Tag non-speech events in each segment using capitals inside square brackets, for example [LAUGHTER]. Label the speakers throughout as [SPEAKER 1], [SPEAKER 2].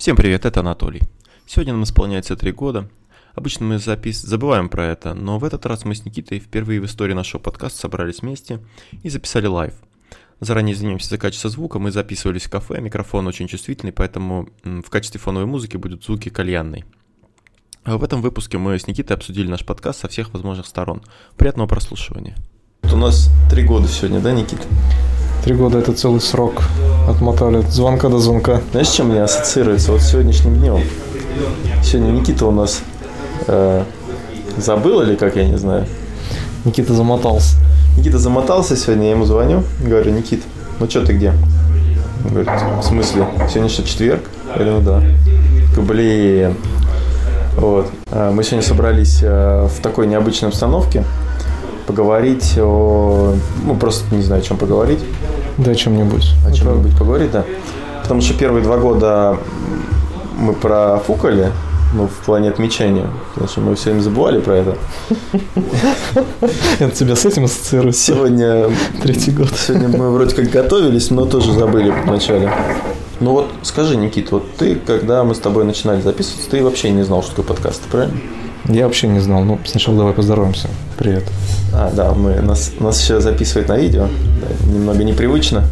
[SPEAKER 1] Всем привет, это Анатолий. Сегодня нам исполняется три года. Обычно мы запис... забываем про это, но в этот раз мы с Никитой впервые в истории нашего подкаста собрались вместе и записали live. Заранее извиняемся за качество звука, мы записывались в кафе, микрофон очень чувствительный, поэтому в качестве фоновой музыки будут звуки кальянной. А в этом выпуске мы с Никитой обсудили наш подкаст со всех возможных сторон. Приятного прослушивания.
[SPEAKER 2] Вот у нас три года сегодня, да, Никита?
[SPEAKER 3] Три года это целый срок. Отмотали от звонка до звонка.
[SPEAKER 2] Знаешь, с чем мне ассоциируется? Вот с сегодняшним днем. Сегодня Никита у нас э, забыл или как, я не знаю.
[SPEAKER 3] Никита замотался.
[SPEAKER 2] Никита замотался сегодня, я ему звоню, говорю, Никит, ну что ты где? Он говорит, в смысле, сегодня что, четверг? Я говорю, ну да. Блин. Вот. А Мы сегодня собрались э, в такой необычной обстановке поговорить о... Ну, просто не знаю, о чем поговорить.
[SPEAKER 3] Да, о чем-нибудь.
[SPEAKER 2] О чем-нибудь поговорить, да. Потому что первые два года мы профукали, ну, в плане отмечания. Потому что мы все время забывали про это.
[SPEAKER 3] Это тебя с этим ассоциируется?
[SPEAKER 2] Сегодня...
[SPEAKER 3] Третий год.
[SPEAKER 2] Сегодня мы вроде как готовились, но тоже забыли вначале. Ну вот скажи, Никит, вот ты, когда мы с тобой начинали записываться, ты вообще не знал, что такое подкаст, правильно?
[SPEAKER 3] Я вообще не знал. Ну, сначала давай поздороваемся. Привет.
[SPEAKER 2] А, да, мы, нас, нас еще записывают на видео. Да, немного непривычно.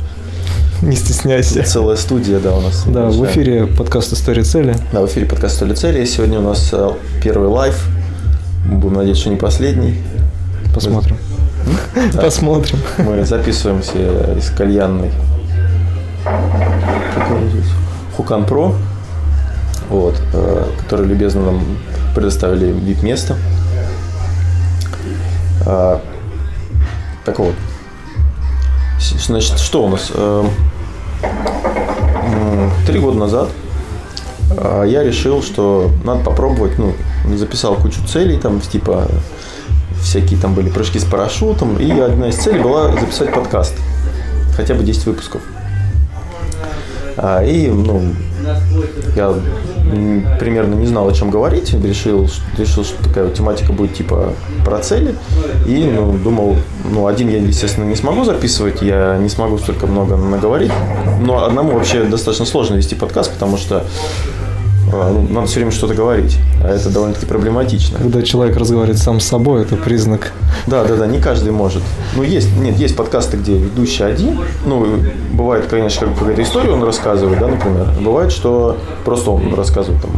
[SPEAKER 3] Не стесняйся.
[SPEAKER 2] Целая студия, да, у нас.
[SPEAKER 3] Да, в эфире подкаст «История цели».
[SPEAKER 2] Да, в эфире подкаст «Столи цели». Сегодня у нас э, первый live. Будем надеяться, что не последний.
[SPEAKER 3] Посмотрим. [LAUGHS]
[SPEAKER 2] Да.
[SPEAKER 3] Посмотрим.
[SPEAKER 2] Мы записываемся из кальянной. Хукан Про. Вот, э, которые любезно нам предоставили VIP-место. А, Так вот. Значит, что у нас? Э, Три года назад а, я решил, что надо попробовать, ну, записал кучу целей, там, типа, всякие там были прыжки с парашютом, и одна из целей была записать подкаст, хотя бы 10 выпусков. А, И, ну, я примерно не знал, о чем говорить, решил, решил, что такая вот тематика будет типа про цели, и, ну, думал, ну, один я, естественно, не смогу записывать, я не смогу столько много наговорить, но одному вообще достаточно сложно вести подкаст, потому что ну, надо все время что-то говорить, а это довольно-таки проблематично.
[SPEAKER 3] Когда человек разговаривает сам с собой, это признак.
[SPEAKER 2] Да, да, да, не каждый может. Ну, есть, нет, есть подкасты, где ведущий один. Ну, бывает, конечно, как какая-то история он рассказывает, да, например. Бывает, что просто он рассказывает там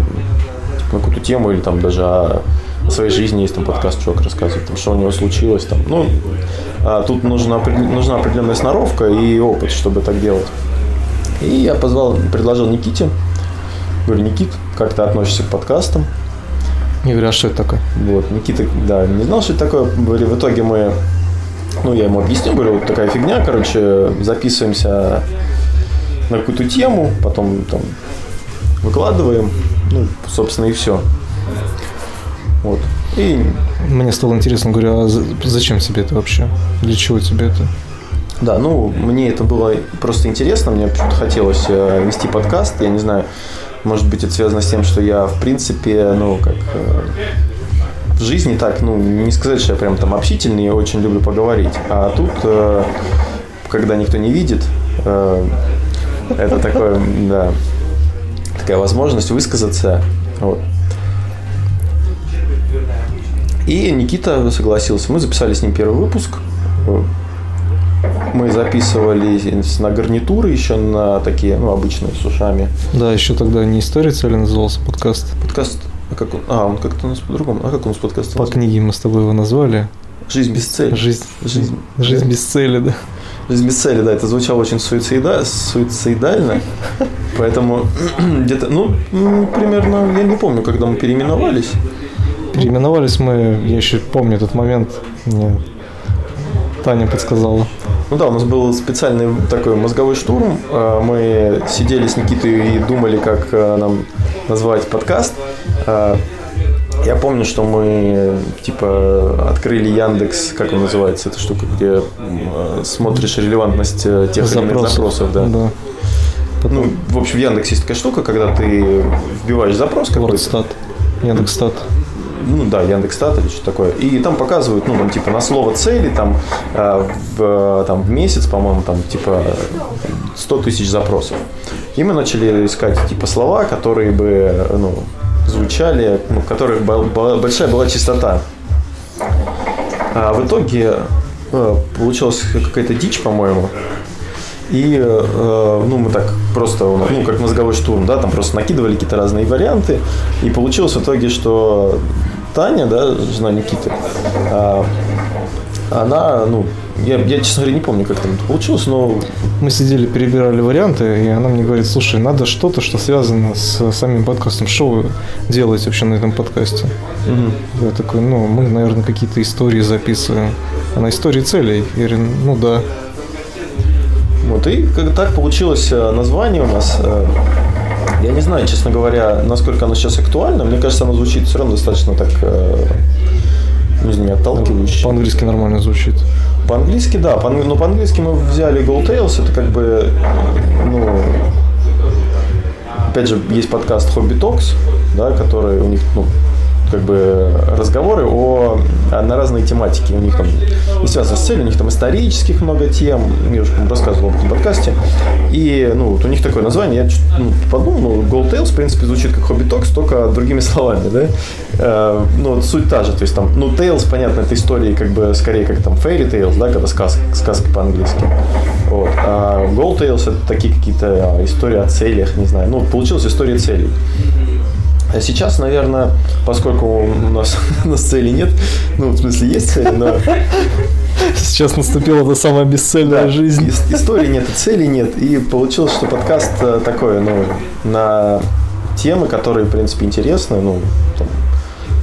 [SPEAKER 2] типа, какую-то тему или там даже о своей жизни есть там подкаст, чувак рассказывает, там, что у него случилось там. Ну, а тут нужна, нужна определенная сноровка и опыт, чтобы так делать. И я позвал, предложил Никите. Говорю, Никит, как ты относишься к подкастам?
[SPEAKER 3] Я говорю, а что это такое?
[SPEAKER 2] Вот, Никита, да, не знал, что это такое. Говорю, в итоге мы, ну, я ему объяснил, говорю, вот такая фигня, короче, записываемся на какую-то тему, потом там выкладываем, ну, собственно, и все. Вот. И
[SPEAKER 3] Мне стало интересно, говорю, а за- зачем тебе это вообще? Для чего тебе это?
[SPEAKER 2] Да, ну, мне это было просто интересно, мне почему-то хотелось э, вести подкаст, я не знаю, может быть, это связано с тем, что я, в принципе, ну, как э, в жизни так, ну, не сказать, что я прям там общительный, я очень люблю поговорить, а тут, э, когда никто не видит, э, это такое, да, такая возможность высказаться, вот. И Никита согласился. Мы записали с ним первый выпуск. Мы записывали на гарнитуры еще на такие, ну, обычные с ушами.
[SPEAKER 3] Да, еще тогда не «История цели» назывался подкаст.
[SPEAKER 2] Подкаст, а как он? А, он как-то у нас по-другому. А как у нас подкаст?
[SPEAKER 3] По книге мы с тобой его назвали.
[SPEAKER 2] Жизнь без цели.
[SPEAKER 3] Жизнь,
[SPEAKER 2] Жизнь.
[SPEAKER 3] жизнь без цели, да.
[SPEAKER 2] Жизнь без цели, да, это звучало очень суицида, суицидально. Поэтому [CLEARS THROAT] где-то, ну, примерно, я не помню, когда мы переименовались.
[SPEAKER 3] Переименовались мы, я еще помню этот момент, мне Таня подсказала.
[SPEAKER 2] Ну да, у нас был специальный такой мозговой штурм. Э, Мы сидели с Никитой и думали, как э, нам назвать подкаст. Э, Я помню, что мы типа открыли Яндекс, как он называется, эта штука, где смотришь релевантность тех или иных запросов, да.
[SPEAKER 3] да.
[SPEAKER 2] Ну, в общем, в Яндексе есть такая штука, когда ты вбиваешь запрос какой-то.
[SPEAKER 3] Яндекс.Стат.
[SPEAKER 2] ну да, Яндекс.Стат или что такое. И там показывают, ну, там, типа, на слово цели, там, э, в, там, в месяц, по-моему, там, типа, 100 тысяч запросов. И мы начали искать типа слова, которые бы ну, звучали, ну, которых большая была чистота. А в итоге э, получилась какая-то дичь, по-моему. И э, ну, мы так просто, ну, как мозговой штурм, да, там просто накидывали какие-то разные варианты. И получилось в итоге, что Таня, да, жена Никиты, э, она, ну, я, я, честно говоря, не помню, как там это получилось, но...
[SPEAKER 3] Мы сидели, перебирали варианты, и она мне говорит, слушай, надо что-то, что связано с самим подкастом. Что вы делаете вообще на этом подкасте? Угу. Я такой, ну, мы, наверное, какие-то истории записываем. Она истории целей. Я говорю, ну да.
[SPEAKER 2] Вот, и как так получилось э, название у нас. Я не знаю, честно говоря, насколько оно сейчас актуально. Мне кажется, оно звучит все равно достаточно так, э, не знаю, отталкивающе.
[SPEAKER 3] По-английски нормально звучит.
[SPEAKER 2] По-английски, да. По, но по-английски мы взяли Go Tales. Это как бы, ну, опять же, есть подкаст Hobby Talks, да, который у них, ну, как бы разговоры о, на разные тематики. У них там не связано с целью, у них там исторических много тем. Я уже рассказывал об этом подкасте. И ну, вот у них такое название. Я ну, подумал, ну, Gold Tales, в принципе, звучит как Hobby Talks, только другими [LAUGHS] словами, да. Э, ну, вот суть та же. То есть там, ну, Tales, понятно, это истории как бы скорее как там Fairy Tales, да, когда сказка, сказка по-английски. Вот. А Gold Tales это такие какие-то а, истории о целях, не знаю. Ну, получилась история целей. А сейчас, наверное, поскольку у нас, [LAUGHS] у нас цели нет, ну, в смысле, есть цели, но... [LAUGHS]
[SPEAKER 3] Сейчас наступила та самая бесцельная да, жизнь.
[SPEAKER 2] Истории нет, и цели нет. И получилось, что подкаст э, такой, ну, на темы, которые, в принципе, интересны, ну, там,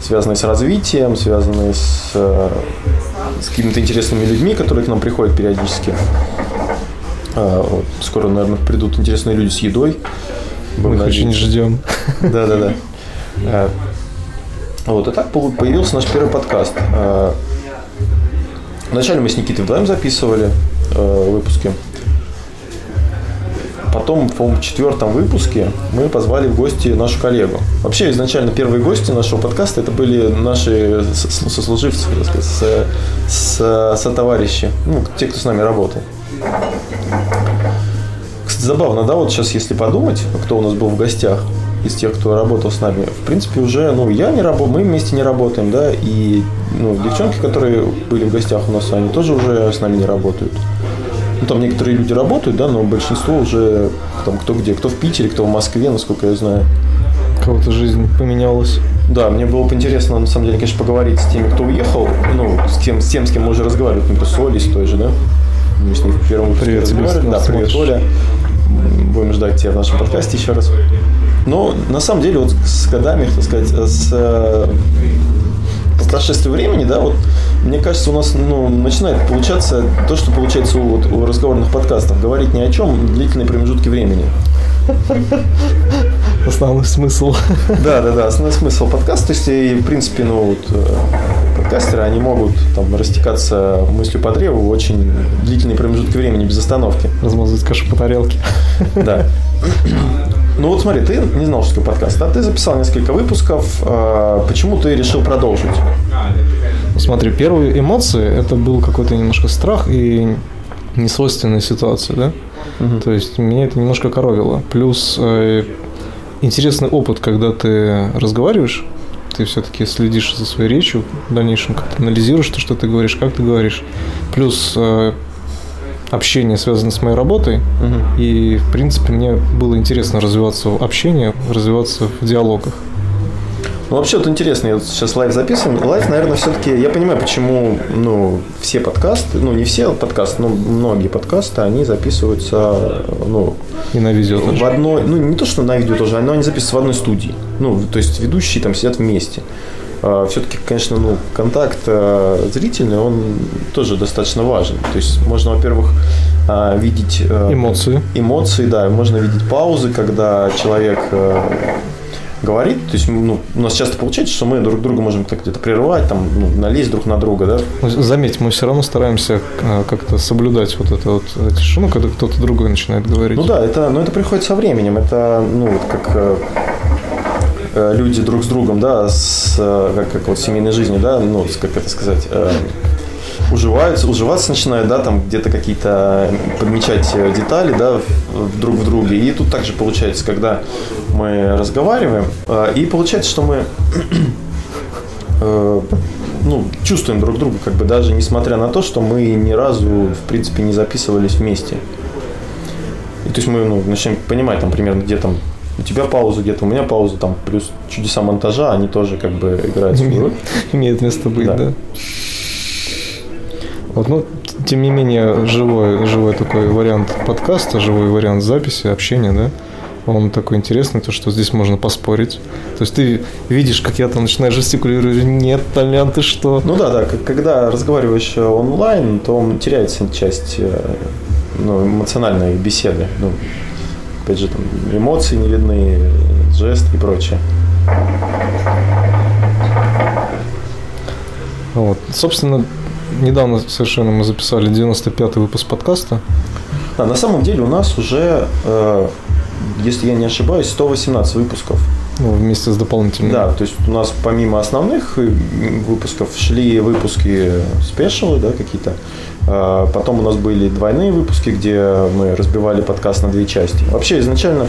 [SPEAKER 2] связанные с развитием, связанные с, э, с какими-то интересными людьми, которые к нам приходят периодически. Вот, скоро, наверное, придут интересные люди с едой.
[SPEAKER 3] Мы их очень ждем.
[SPEAKER 2] Да-да-да. [LAUGHS] Э, вот, и так появился наш первый подкаст. Э, вначале мы с Никитой вдвоем записывали э, выпуски. Потом, по в четвертом выпуске мы позвали в гости нашу коллегу. Вообще, изначально первые гости нашего подкаста это были наши сослуживцы, так сказать, с, с, товарищи, ну, те, кто с нами работал. Кстати, забавно, да, вот сейчас, если подумать, кто у нас был в гостях, из тех, кто работал с нами, в принципе, уже, ну, я не работаю, мы вместе не работаем, да, и, ну, девчонки, которые были в гостях у нас, они тоже уже с нами не работают. Ну, там некоторые люди работают, да, но большинство уже, там, кто где, кто в Питере, кто в Москве, насколько я знаю.
[SPEAKER 3] Кого-то жизнь поменялась.
[SPEAKER 2] Да, мне было бы интересно, на самом деле, конечно, поговорить с теми, кто уехал, ну, с тем, с тем, с кем мы уже разговаривали, например, с Олей, с той же, да. Мы с ней в первом
[SPEAKER 3] привет, тебе,
[SPEAKER 2] Да, привет, Оля. Будем ждать тебя в нашем подкасте еще раз. Но на самом деле вот с годами, так сказать, с э, прошествии времени, да, вот мне кажется, у нас ну, начинает получаться то, что получается у, вот, у разговорных подкастов. Говорить ни о чем длительные промежутки времени.
[SPEAKER 3] Основной смысл.
[SPEAKER 2] Да, да, да, основной смысл подкаста. То есть, и, в принципе, ну, вот, э, подкастеры, они могут там растекаться мыслью по древу очень длительные промежутки времени без остановки.
[SPEAKER 3] Размазывать кашу по тарелке.
[SPEAKER 2] Да. Ну вот смотри, ты не знал, что такое подкаст, а ты записал несколько выпусков. А, почему ты решил продолжить?
[SPEAKER 3] Смотри, первые эмоции это был какой-то немножко страх и несвойственная ситуация, да? Угу. То есть меня это немножко коровило. Плюс э, интересный опыт, когда ты разговариваешь, ты все-таки следишь за своей речью, в дальнейшем как-то анализируешь то, что ты говоришь, как ты говоришь. Плюс э, общение связано с моей работой. Угу. И, в принципе, мне было интересно развиваться в общении, развиваться в диалогах.
[SPEAKER 2] Ну, вообще, вот интересно, я вот сейчас live записываем. Live, наверное, все-таки, я понимаю, почему, ну, все подкасты, ну, не все подкасты, но многие подкасты, они записываются, ну...
[SPEAKER 3] И на видео
[SPEAKER 2] тоже. В одной, ну, не то, что на видео тоже, но они записываются в одной студии. Ну, то есть, ведущие там сидят вместе. А, все-таки, конечно, ну, контакт э, зрительный, он тоже достаточно важен. То есть можно, во-первых, а, видеть
[SPEAKER 3] э, эмоции.
[SPEAKER 2] Эмоции, да, можно видеть паузы, когда человек э, говорит. То есть ну, у нас часто получается, что мы друг друга можем так где-то прерывать, там, ну, налезть друг на друга, да?
[SPEAKER 3] Ну, заметь, мы все равно стараемся как-то соблюдать вот это вот тишину, когда кто-то другой начинает говорить.
[SPEAKER 2] Ну да, это, но это приходит со временем. Это, ну, вот как Э, люди друг с другом, да, с, э, как, как вот семейной жизни, да, ну, как это сказать, э, уживаются, уживаться начинают, да, там где-то какие-то подмечать детали, да, друг в друге. И тут также получается, когда мы разговариваем, э, и получается, что мы [CLEARS THROAT] э, ну, чувствуем друг друга, как бы даже несмотря на то, что мы ни разу, в принципе, не записывались вместе. И то есть мы ну, начинаем понимать, там, примерно, где там у тебя пауза где-то, у меня пауза, там, плюс чудеса монтажа, они тоже как бы играют свою роль. [LAUGHS]
[SPEAKER 3] Имеет место быть, да. да. Вот, ну, тем не менее, живой, живой такой вариант подкаста, живой вариант записи, общения, да, он такой интересный, то, что здесь можно поспорить. То есть ты видишь, как я там начинаю жестикулировать, нет, Толян, ты что?
[SPEAKER 2] Ну да, да, когда разговариваешь онлайн, то теряется часть э, ну, эмоциональной беседы. Ну, опять же, там эмоции не видны, жест и прочее.
[SPEAKER 3] Вот. Собственно, недавно совершенно мы записали 95-й выпуск подкаста.
[SPEAKER 2] Да, на самом деле у нас уже, э, если я не ошибаюсь, 118 выпусков.
[SPEAKER 3] Ну, вместе с дополнительными.
[SPEAKER 2] Да, то есть у нас помимо основных э, выпусков шли выпуски спешалы, да, какие-то. А потом у нас были двойные выпуски, где мы разбивали подкаст на две части. Вообще изначально,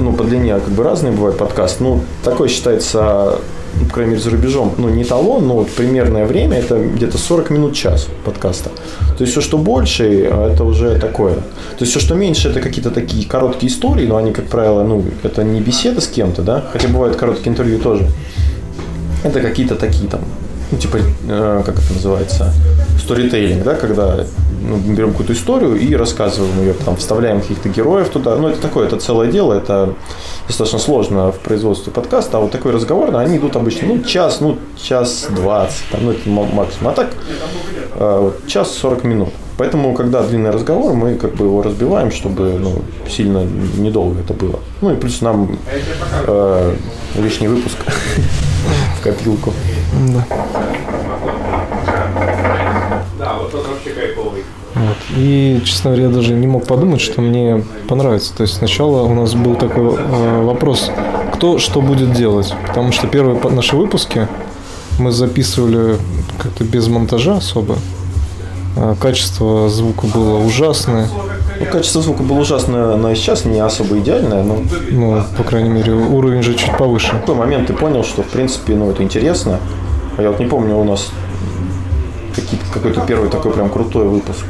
[SPEAKER 2] ну, по длине как бы разные бывают подкаст. Ну, такой считается ну, по крайней мере, за рубежом, ну, не талон, но вот примерное время, это где-то 40 минут час подкаста. То есть все, что больше, это уже такое. То есть все, что меньше, это какие-то такие короткие истории, но они, как правило, ну, это не беседа с кем-то, да, хотя бывают короткие интервью тоже. Это какие-то такие там, ну, типа, э, как это называется, сторитейлинг, да, когда ну, берем какую-то историю и рассказываем ее, там, вставляем каких-то героев туда. Ну, это такое, это целое дело, это достаточно сложно в производстве подкаста, а вот такой разговор, они идут обычно, ну, час, ну, час двадцать, там, ну, это максимум. А так, э, вот, час сорок минут. Поэтому, когда длинный разговор, мы как бы его разбиваем, чтобы ну, сильно недолго это было. Ну и плюс нам э, лишний выпуск [LAUGHS] в копилку. Да.
[SPEAKER 3] Вот. И, честно говоря, я даже не мог подумать, что мне понравится. То есть сначала у нас был такой э, вопрос, кто что будет делать. Потому что первые наши выпуски мы записывали как-то без монтажа особо. А качество звука было ужасное.
[SPEAKER 2] Ну, качество звука было ужасное, но и сейчас не особо идеальное. Но...
[SPEAKER 3] Ну, по крайней мере, уровень же чуть повыше.
[SPEAKER 2] В какой момент ты понял, что, в принципе, ну, это интересно. А я вот не помню, у нас какой-то первый такой прям крутой выпуск.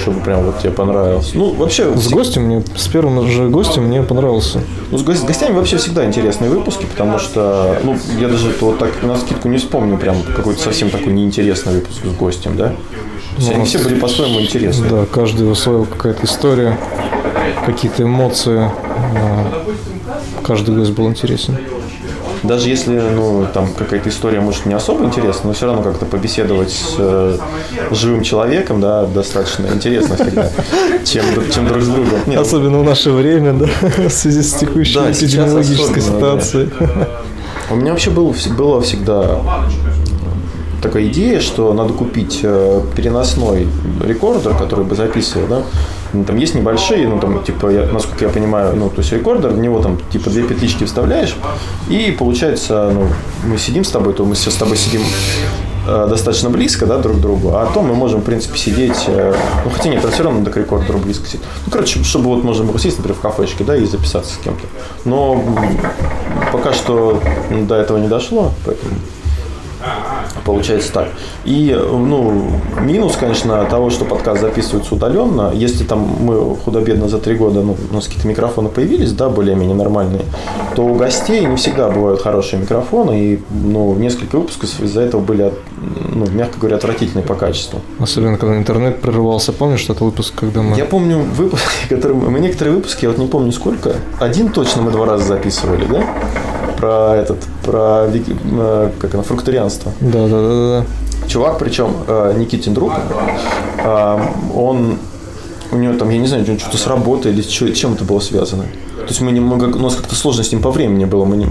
[SPEAKER 2] Чтобы прям вот тебе понравился. Ну, вообще...
[SPEAKER 3] С гостем мне, с первым же гостем мне понравился.
[SPEAKER 2] Ну, с, с гостями вообще всегда интересные выпуски, потому что, ну, я даже вот так на скидку не вспомню прям какой-то совсем такой неинтересный выпуск с гостем, да? Ну, они все были по-своему интересны.
[SPEAKER 3] Да, каждый своего какая-то история, какие-то эмоции. Каждый гость был интересен
[SPEAKER 2] даже если, ну, там какая-то история, может, не особо интересна, но все равно как-то побеседовать с э, живым человеком, да, достаточно интересно всегда, чем, чем друг с другом.
[SPEAKER 3] Нет, Особенно в наше время, да, в связи с текущей да, эпидемиологической ситуацией. Да.
[SPEAKER 2] У меня вообще был, было всегда такая идея, что надо купить э, переносной рекордер, который бы записывал, да, ну, там есть небольшие, ну, там, типа, я, насколько я понимаю, ну, то есть рекордер, в него там, типа, две петлички вставляешь, и получается, ну, мы сидим с тобой, то мы все с тобой сидим э, достаточно близко, да, друг к другу, а то мы можем, в принципе, сидеть, э, ну, хотя нет, все равно надо к рекордеру близко сидеть. Ну, короче, чтобы вот можно было сесть, например, в кафешке, да, и записаться с кем-то. Но пока что до этого не дошло, поэтому Получается так. И, ну, минус, конечно, того, что подкаст записывается удаленно, если там мы худо-бедно за три года, ну, у нас какие-то микрофоны появились, да, более-менее нормальные, то у гостей не всегда бывают хорошие микрофоны, и, ну, несколько выпусков из-за этого были, ну, мягко говоря, отвратительные по качеству.
[SPEAKER 3] Особенно, когда интернет прерывался, помнишь этот выпуск, когда мы...
[SPEAKER 2] Я помню выпуск, [LAUGHS] который мы некоторые выпуски, я вот не помню сколько, один точно мы два раза записывали, да? Про этот, про э, как оно, фрукторианство.
[SPEAKER 3] Да, да, да, да.
[SPEAKER 2] Чувак, причем э, Никитин друг, э, он у него там, я не знаю, что-то с работой или чем это было связано. То есть мы не мы, у нас как-то сложно с ним по времени было. Мы не,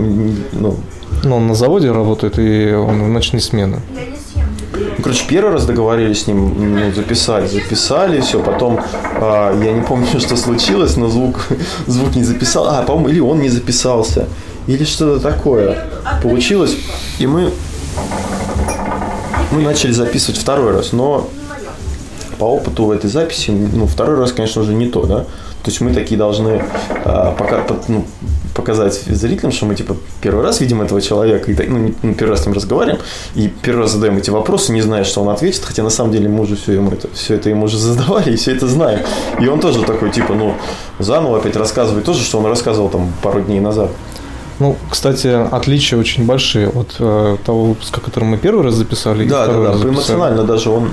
[SPEAKER 3] ну. Но он на заводе работает, и он в ночные смены.
[SPEAKER 2] Ну, короче, первый раз договорились с ним ну, записать, записали, все, потом э, я не помню, [LAUGHS] что случилось, но звук, [LAUGHS] звук не записал, а, по-моему, или он не записался или что-то такое получилось. И мы мы начали записывать второй раз, но по опыту в этой записи, ну, второй раз, конечно, уже не то, да. То есть мы такие должны а, пока, ну, показать зрителям, что мы типа первый раз видим этого человека, и, ну, ну, первый раз с ним разговариваем, и первый раз задаем эти вопросы, не зная, что он ответит, хотя на самом деле мы уже все, ему это, все это ему уже задавали, и все это знаем. И он тоже такой, типа, ну, заново опять рассказывает тоже, что он рассказывал там пару дней назад.
[SPEAKER 3] Ну, кстати, отличия очень большие от э, того выпуска, который мы первый раз записали.
[SPEAKER 2] Да, да, да. Эмоционально даже он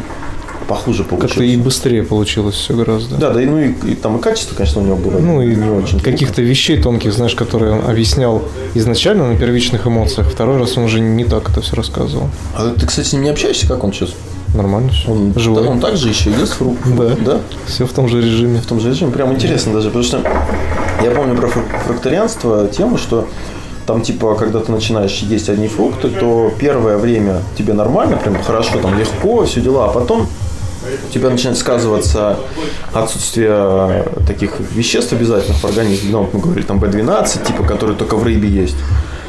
[SPEAKER 2] похуже получилось.
[SPEAKER 3] Как-то и быстрее получилось все гораздо.
[SPEAKER 2] Да, да, и, ну и, и там и качество, конечно, у него было
[SPEAKER 3] ну, и не очень. Каких-то вещей тонких, знаешь, которые он объяснял изначально на первичных эмоциях. Второй раз он уже не так это все рассказывал.
[SPEAKER 2] А ты, кстати, с ним не общаешься, как он сейчас?
[SPEAKER 3] Нормально все.
[SPEAKER 2] Он живой. Да, он также еще ест фрукт.
[SPEAKER 3] Да. да. Все в том же режиме.
[SPEAKER 2] В том же режиме. Прям интересно даже, потому что я помню про фрукторианство тему, что там типа, когда ты начинаешь есть одни фрукты, то первое время тебе нормально, прям хорошо, там легко, все дела, а потом у тебя начинает сказываться отсутствие таких веществ обязательных в организме. Ну, мы говорили, там B12, типа, которые только в рыбе есть.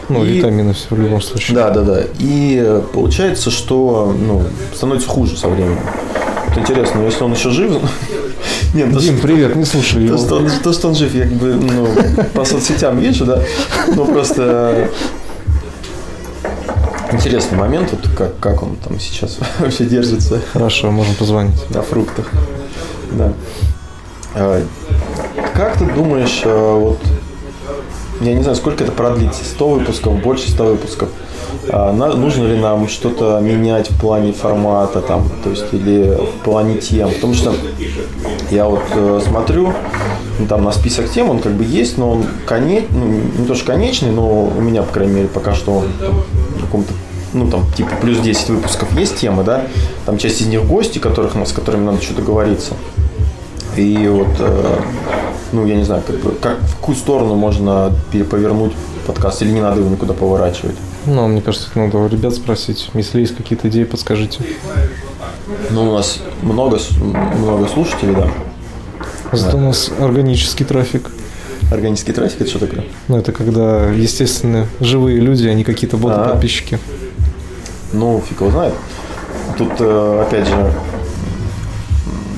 [SPEAKER 3] Ну, и, витамины все в любом случае.
[SPEAKER 2] Да, да, да. И получается, что ну, становится хуже со временем. Вот интересно, если он еще жив,
[SPEAKER 3] нет, Дим, что, привет, не слушай
[SPEAKER 2] его. То что, он, то, что он жив, я как бы ну, по соцсетям вижу, да. Ну, просто Интересный момент, вот как, как он там сейчас [LAUGHS] вообще держится.
[SPEAKER 3] Хорошо, можем позвонить.
[SPEAKER 2] На фруктах. Да. А, как ты думаешь, а, вот я не знаю, сколько это продлится, 100 выпусков, больше 100 выпусков. А, нужно ли нам что-то менять в плане формата, там, то есть, или в плане тем? Потому что я вот э, смотрю, ну, там на список тем он как бы есть, но он конечный, ну, не то что конечный, но у меня, по крайней мере, пока что он в каком-то ну, там, типа, плюс 10 выпусков есть темы, да, там часть из них гости, которых, с которыми надо что-то договориться. И вот, э, ну, я не знаю, как, как, в какую сторону можно переповернуть подкаст, или не надо его никуда поворачивать?
[SPEAKER 3] Ну, мне кажется, это надо у ребят спросить. Если есть какие-то идеи, подскажите.
[SPEAKER 2] Ну, у нас много, много слушателей, да.
[SPEAKER 3] Зато да. у нас органический трафик.
[SPEAKER 2] Органический трафик это что такое?
[SPEAKER 3] Ну, это когда, естественно, живые люди, а не какие-то боты-подписчики.
[SPEAKER 2] Ну, фиг его знает. Тут, э, опять же,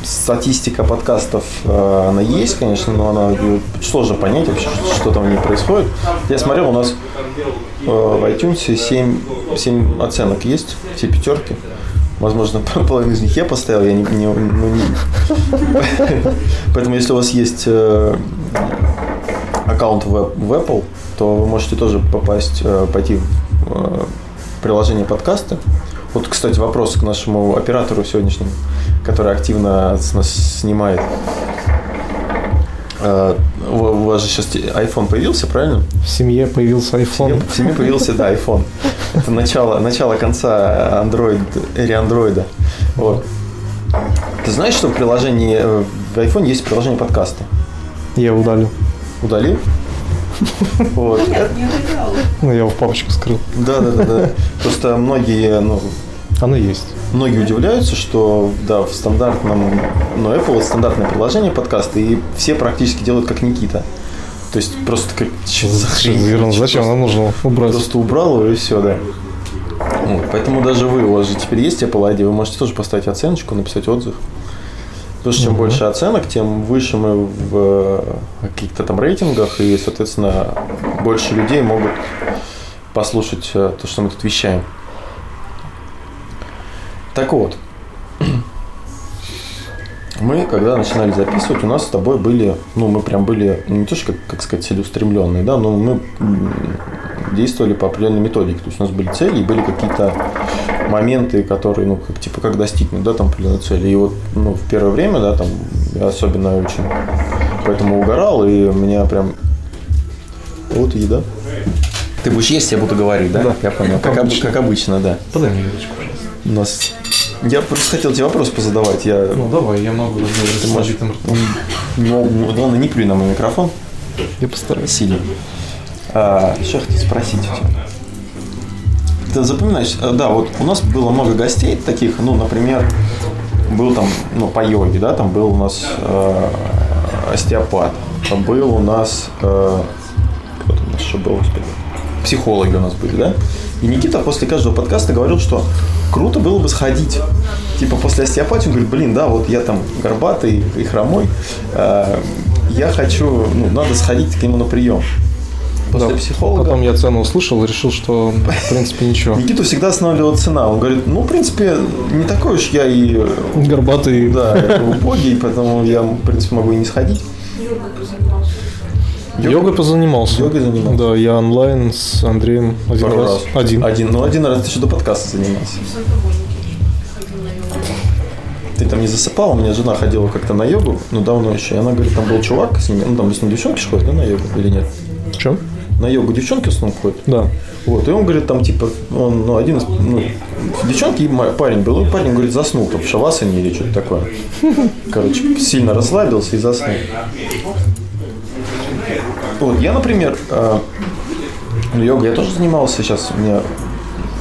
[SPEAKER 2] статистика подкастов, э, она есть, конечно, но она сложно понять вообще, что там в ней происходит. Я смотрел, у нас э, в iTunes 7, 7 оценок есть, все пятерки. Возможно, [LAUGHS] половину из них я поставил, я не, не, ну, не... [LAUGHS] Поэтому, если у вас есть аккаунт в, в Apple, то вы можете тоже попасть, пойти в приложение подкаста. Вот, кстати, вопрос к нашему оператору сегодняшнему, который активно с нас снимает. Uh, у вас же сейчас iPhone появился, правильно?
[SPEAKER 3] В семье появился iPhone. В
[SPEAKER 2] семье, появился, да, iPhone. Это начало, начало конца Android, эри андроида. Вот. Ты знаешь, что в приложении в iPhone есть приложение подкаста?
[SPEAKER 3] Я удалил.
[SPEAKER 2] Удалил?
[SPEAKER 3] Вот. Ну, я его в папочку скрыл.
[SPEAKER 2] Да, да, да, да. Просто многие, ну,
[SPEAKER 3] оно есть.
[SPEAKER 2] Многие удивляются, что да, в стандартном, ну, Apple это стандартное приложение подкаста, и все практически делают как Никита. То есть просто как
[SPEAKER 3] что за хрень? Зачем нам нужно убрать?
[SPEAKER 2] Просто убрал его и все, да. Вот, поэтому даже вы, у вас же теперь есть Apple ID, вы можете тоже поставить оценочку, написать отзыв. Потому что чем угу. больше оценок, тем выше мы в э, каких-то там рейтингах, и, соответственно, больше людей могут послушать э, то, что мы тут вещаем. Так вот, [CLEARS THROAT] мы, когда начинали записывать, у нас с тобой были, ну, мы прям были, не то, что, как, как сказать, целеустремленные, да, но мы действовали по определенной методике. То есть у нас были цели и были какие-то моменты, которые, ну, как, типа, как достигнуть, да, там, определенной цели. И вот, ну, в первое время, да, там, я особенно очень поэтому угорал, и у меня прям... Вот еда. Ты будешь есть, я буду говорить, да?
[SPEAKER 3] Да.
[SPEAKER 2] Я понял. Как, обычно. как обычно, да.
[SPEAKER 3] Подай мне водичку, пожалуйста.
[SPEAKER 2] У нас... Я просто хотел тебе вопрос позадавать. Я...
[SPEAKER 3] Ну, давай, я могу разговаривать с ртом.
[SPEAKER 2] Ну, главное, не плюй на мой микрофон.
[SPEAKER 3] Я постараюсь.
[SPEAKER 2] Сильно. А, что я спросить у тебя? Ты запоминаешь, э, да, вот у нас было много гостей таких, ну, например, был там, ну, по йоге, да, там был у нас э, остеопат, был у нас, э, кто у нас еще был, господи, психологи у нас были, да? И Никита после каждого подкаста говорил, что круто было бы сходить. Типа после остеопатии он говорит, блин, да, вот я там горбатый и хромой, э, я хочу, ну, надо сходить к нему на прием. После
[SPEAKER 3] Да.
[SPEAKER 2] психолога.
[SPEAKER 3] Потом я цену услышал и решил, что в принципе ничего.
[SPEAKER 2] Никиту всегда останавливала цена. Он говорит, ну, в принципе, не такой уж я и
[SPEAKER 3] Горбатый.
[SPEAKER 2] да, убогий, поэтому я, в принципе, могу и не сходить.
[SPEAKER 3] Йогой позанимался.
[SPEAKER 2] Йогой занимался.
[SPEAKER 3] Да, я онлайн с Андреем один
[SPEAKER 2] Пару
[SPEAKER 3] раз. Один.
[SPEAKER 2] Один. Ну, один раз ты еще до подкаста занимался. Ты там не засыпал, у меня жена ходила как-то на йогу, ну давно еще, и она говорит, там был чувак с ними, ну там с ним девчонки ходят, да, на йогу или нет?
[SPEAKER 3] В чем?
[SPEAKER 2] На йогу девчонки с ним ходят.
[SPEAKER 3] Да.
[SPEAKER 2] Вот, и он говорит, там типа, он, ну, один из, ну, девчонки парень был, и парень, говорит, заснул там в шавасане или что-то такое. Короче, сильно расслабился и заснул. Вот, я, например, э, йогой я тоже занимался, сейчас у меня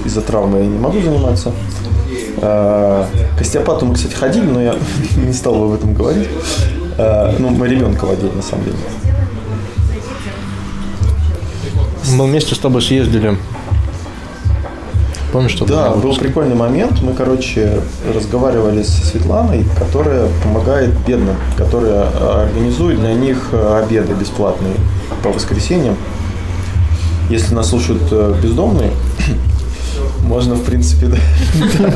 [SPEAKER 2] из-за травмы я не могу заниматься. Э, К остеопату мы, кстати, ходили, но я [LAUGHS] не стал бы об этом говорить. Э, Ну, мы ребенка водили, на самом деле.
[SPEAKER 3] Мы вместе с тобой съездили. Помнишь, что
[SPEAKER 2] Да, был прикольный момент. Мы, короче, разговаривали со Светланой, которая помогает бедным, которая э, организует для них э, обеды бесплатные по воскресеньям. Если нас слушают э, бездомные, [COUGHS] можно, в принципе, да.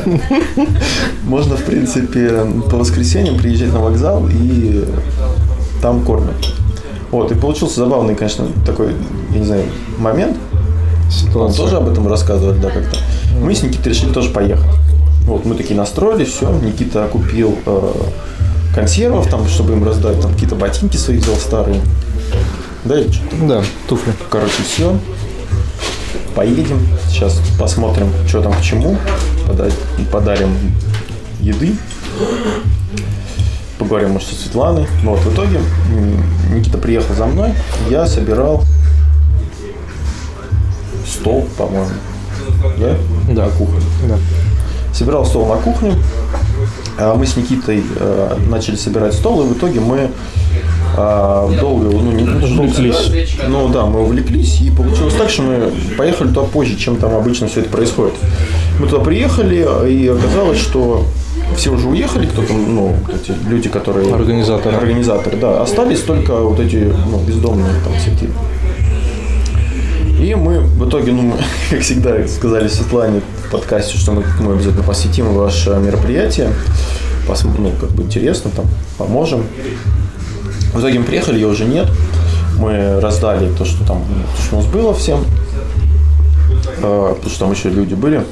[SPEAKER 2] можно, в принципе, по воскресеньям приезжать на вокзал и там кормят. Вот, и получился забавный, конечно, такой, я не знаю, момент. Он
[SPEAKER 3] Ситуация.
[SPEAKER 2] тоже об этом рассказывали, да, как-то. Мы с Никитой решили тоже поехать. Вот, мы такие настроились, все. Никита купил э, консервов, там, чтобы им раздать, там, какие-то ботинки свои взял старые. Да, или что-то.
[SPEAKER 3] Да, туфли.
[SPEAKER 2] Короче, все. Поедем. Сейчас посмотрим, что там к чему. Пода- Подарим еды. Поговорим, может, со Светланой. Ну, вот, в итоге Никита приехал за мной. Я собирал стол, по-моему. Да?
[SPEAKER 3] Да.
[SPEAKER 2] На кухне.
[SPEAKER 3] Да.
[SPEAKER 2] Собирал стол на кухне. А Мы с Никитой э, начали собирать стол, и в итоге мы э, долго, ну, не то, что
[SPEAKER 3] Увлеклись.
[SPEAKER 2] ну да, мы увлеклись, и получилось так, что мы поехали туда позже, чем там обычно все это происходит. Мы туда приехали, и оказалось, что все уже уехали, кто там, ну, вот эти люди, которые...
[SPEAKER 3] Организаторы.
[SPEAKER 2] Организаторы, да. Остались только вот эти, ну, бездомные там всякие. И мы в итоге, ну, мы, [LAUGHS] как всегда сказали Светлане в подкасте, что мы, мы обязательно посетим ваше мероприятие. Пос- ну, как бы интересно, там, поможем. В итоге мы приехали, ее уже нет. Мы раздали то, что там, то, что у нас было всем. Э, Потому что там еще люди были.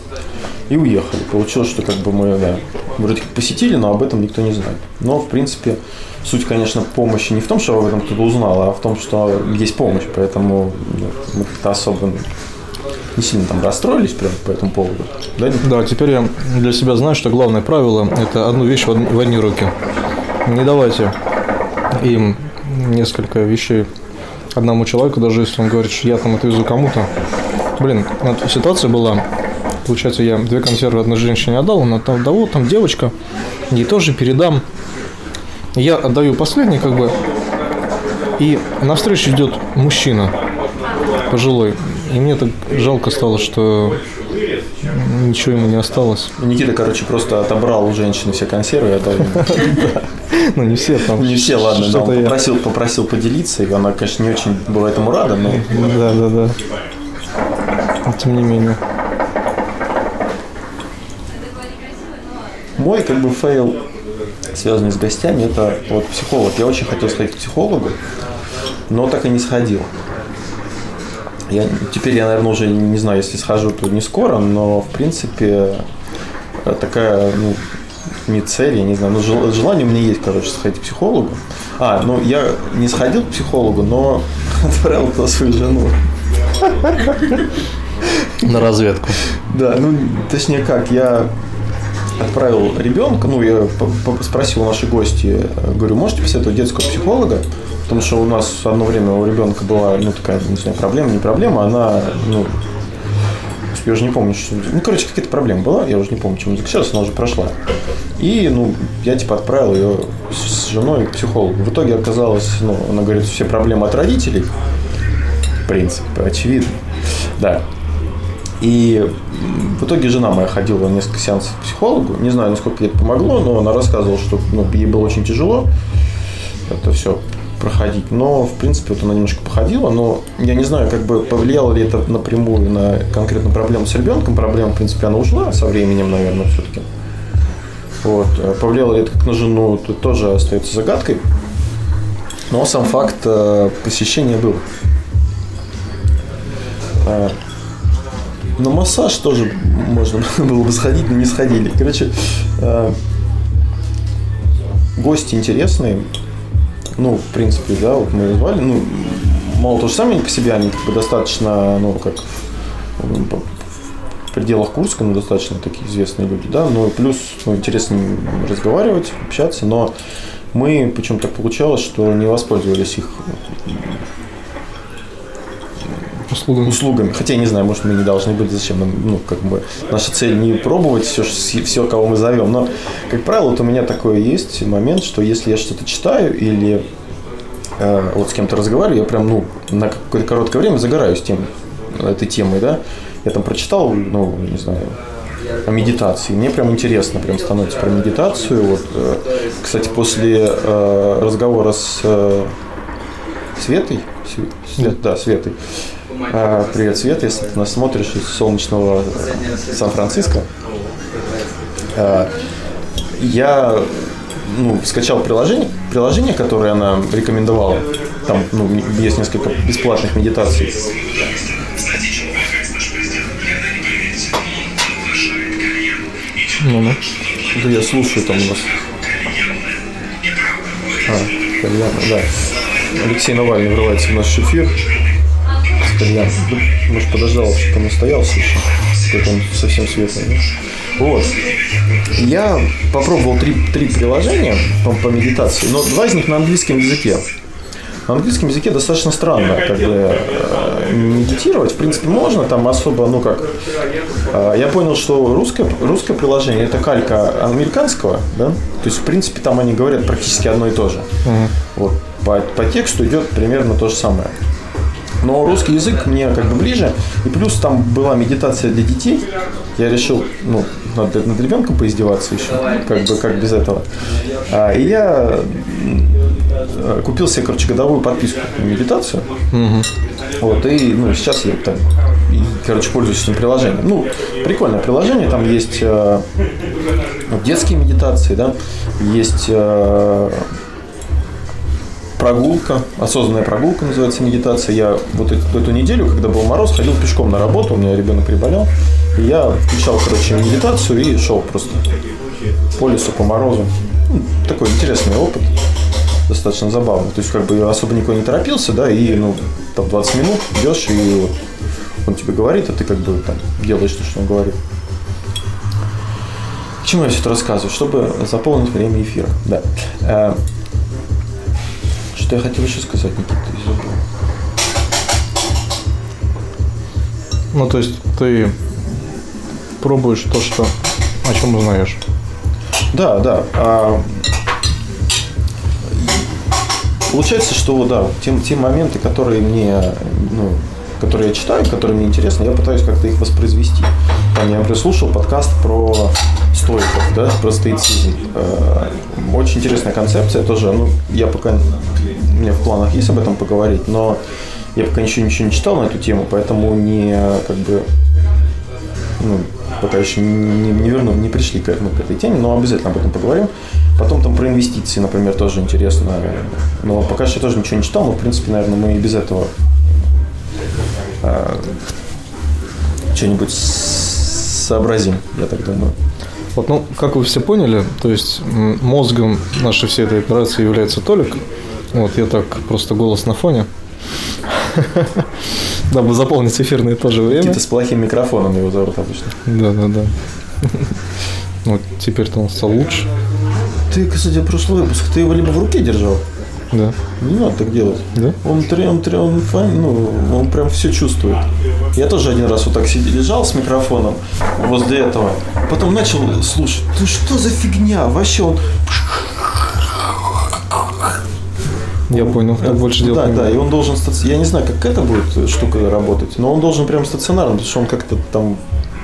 [SPEAKER 2] И уехали. Получилось, что как бы мы да, вроде как посетили, но об этом никто не знает. Но, в принципе, суть, конечно, помощи не в том, что об этом кто-то узнал, а в том, что есть помощь. Поэтому ну, мы как-то особо не сильно там расстроились прям по этому поводу. Да?
[SPEAKER 3] Да, теперь я для себя знаю, что главное правило – это одну вещь в од- в одни руки. Не давайте им несколько вещей одному человеку, даже если он говорит, что я там отвезу кому-то. Блин, ситуация была, получается, я две консервы одной женщине отдал, она там, да вот там девочка, ей тоже передам. Я отдаю последний, как бы, и навстречу идет мужчина пожилой. И мне так жалко стало, что ничего ему не осталось.
[SPEAKER 2] Никита, короче, просто отобрал у женщины все консервы и отдал. [LAUGHS]
[SPEAKER 3] Ну, не все там.
[SPEAKER 2] Не все, ладно, да, он попросил, попросил поделиться, и она, конечно, не очень была этому рада, но
[SPEAKER 3] Да, да, да. Тем не менее.
[SPEAKER 2] Мой как бы fail, связанный с гостями, это вот психолог. Я очень хотел сходить к психологу, но так и не сходил. Я, теперь я, наверное, уже не знаю, если схожу, то не скоро, но в принципе такая, ну, не цель, я не знаю, но жел- желание у меня есть, короче, сходить к психологу. А, ну я не сходил к психологу, но [LAUGHS] отправил туда свою жену.
[SPEAKER 3] На разведку.
[SPEAKER 2] Да, ну, точнее как, я отправил ребенка, ну, я спросил у нашей гости, э, говорю, можете посоветовать детского психолога? Потому что у нас одно время у ребенка была, ну, такая, не знаю, проблема, не проблема, она, ну, я уже не помню, что... Ну, короче, какая-то проблема была, я уже не помню, чем заключалась, она уже прошла. И, ну, я, типа, отправил ее с женой к психологу. В итоге оказалось, ну, она говорит, все проблемы от родителей. В принципе, очевидно. Да. И в итоге жена моя ходила несколько сеансов к психологу. Не знаю, насколько ей это помогло, но она рассказывала, что ну, ей было очень тяжело это все проходить. Но, в принципе, вот она немножко походила, но я не знаю, как бы повлияло ли это напрямую на конкретно проблему с ребенком. Проблема, в принципе, она ушла со временем, наверное, все-таки. Вот. А повлияло ли это как на жену, тут тоже остается загадкой. Но сам факт э, посещения был. На массаж тоже можно [LAUGHS] было бы сходить, но не сходили. Короче, э, гости интересные. Ну, в принципе, да, вот мы звали. Ну, мало того, что сами по себе они как бы достаточно, ну, как в пределах Курска, ну, достаточно такие известные люди, да, но плюс ну, интересно разговаривать, общаться, но мы, почему так получалось, что не воспользовались их
[SPEAKER 3] услугами.
[SPEAKER 2] услугами. Хотя я не знаю, может, мы не должны быть, зачем нам, ну, как бы, наша цель не пробовать все, все, кого мы зовем. Но, как правило, вот у меня такой есть момент, что если я что-то читаю или э, вот с кем-то разговариваю, я прям, ну, на какое-то короткое время загораюсь тем, этой темой, да. Я там прочитал, ну, не знаю, о медитации. Мне прям интересно, прям становится про медитацию. Вот, э, кстати, после э, разговора с э, Светой, Свет, да, Светой, привет, Свет, если ты нас смотришь из солнечного Сан-Франциско. А, я ну, скачал приложение, приложение, которое она рекомендовала. Там ну, есть несколько бесплатных медитаций. Ну, ну. Да я слушаю там у нас. А, понятно, да. Алексей Навальный врывается в наш эфир кальян. Ну, может, подождал, чтобы он настоялся еще. Как он совсем светлый. Да? Вот. Я попробовал три, три приложения по, по медитации, но два из них на английском языке. На английском языке достаточно странно как бы, э, медитировать. В принципе, можно, там особо, ну как... Э, я понял, что русское, русское приложение – это калька американского, да? То есть, в принципе, там они говорят практически одно и то же. Угу. Вот. По, по тексту идет примерно то же самое. Но русский язык мне как бы ближе. И плюс там была медитация для детей. Я решил, ну, над, над ребенком поиздеваться еще. Как бы, как без этого. А, и я купил себе, короче, годовую подписку на медитацию. Угу. Вот, и ну, сейчас я там, и, короче, пользуюсь этим приложением. Ну, прикольное приложение, там есть э, детские медитации, да, есть э, прогулка, осознанная прогулка называется медитация. Я вот эту, эту неделю, когда был мороз, ходил пешком на работу, у меня ребенок приболел. И я включал, короче, медитацию и шел просто по лесу, по морозу. Ну, такой интересный опыт, достаточно забавный. То есть, как бы особо никого не торопился, да, и, ну, там 20 минут идешь, и вот он тебе говорит, а ты как бы там делаешь то, что он говорит. К чему я все это рассказываю? Чтобы заполнить время эфира. Да. Что я хотел еще сказать, Никита, и забыл.
[SPEAKER 3] Ну, то есть ты пробуешь то, что о чем узнаешь.
[SPEAKER 2] Да, да. А, получается, что да, те, те моменты, которые мне, ну, которые я читаю, которые мне интересны, я пытаюсь как-то их воспроизвести. Там я, например, слушал подкаст про стойков, да, про стоицизм. Э, очень интересная концепция тоже. Ну, я пока у меня в планах есть об этом поговорить, но я пока еще ничего не читал на эту тему, поэтому не как бы ну, пока еще не, не верну, не пришли к, ну, к этой теме, но обязательно об этом поговорим. Потом там про инвестиции, например, тоже интересно. Но пока я тоже ничего не читал, но в принципе, наверное, мы и без этого а, что-нибудь сообразим, я так думаю.
[SPEAKER 3] Вот, ну, как вы все поняли, то есть мозгом нашей всей этой операции является Толик. Вот, я так просто голос на фоне. Дабы заполнить эфирное тоже время.
[SPEAKER 2] Какие-то с плохим микрофоном его зовут обычно.
[SPEAKER 3] Да, да, да. Вот теперь-то он стал лучше.
[SPEAKER 2] Ты, кстати, прошлый выпуск, ты его либо в руке держал,
[SPEAKER 3] да.
[SPEAKER 2] Не надо так делать.
[SPEAKER 3] Да?
[SPEAKER 2] Он, он, он, он, ну, он прям все чувствует. Я тоже один раз вот так сидел, лежал с микрофоном возле этого. Потом начал слушать. Ты что за фигня? Вообще он...
[SPEAKER 3] Я понял, так больше делать
[SPEAKER 2] Да, да, и он должен, стац- я не знаю, как это будет штука работать, но он должен прям стационарно, потому что он как-то там,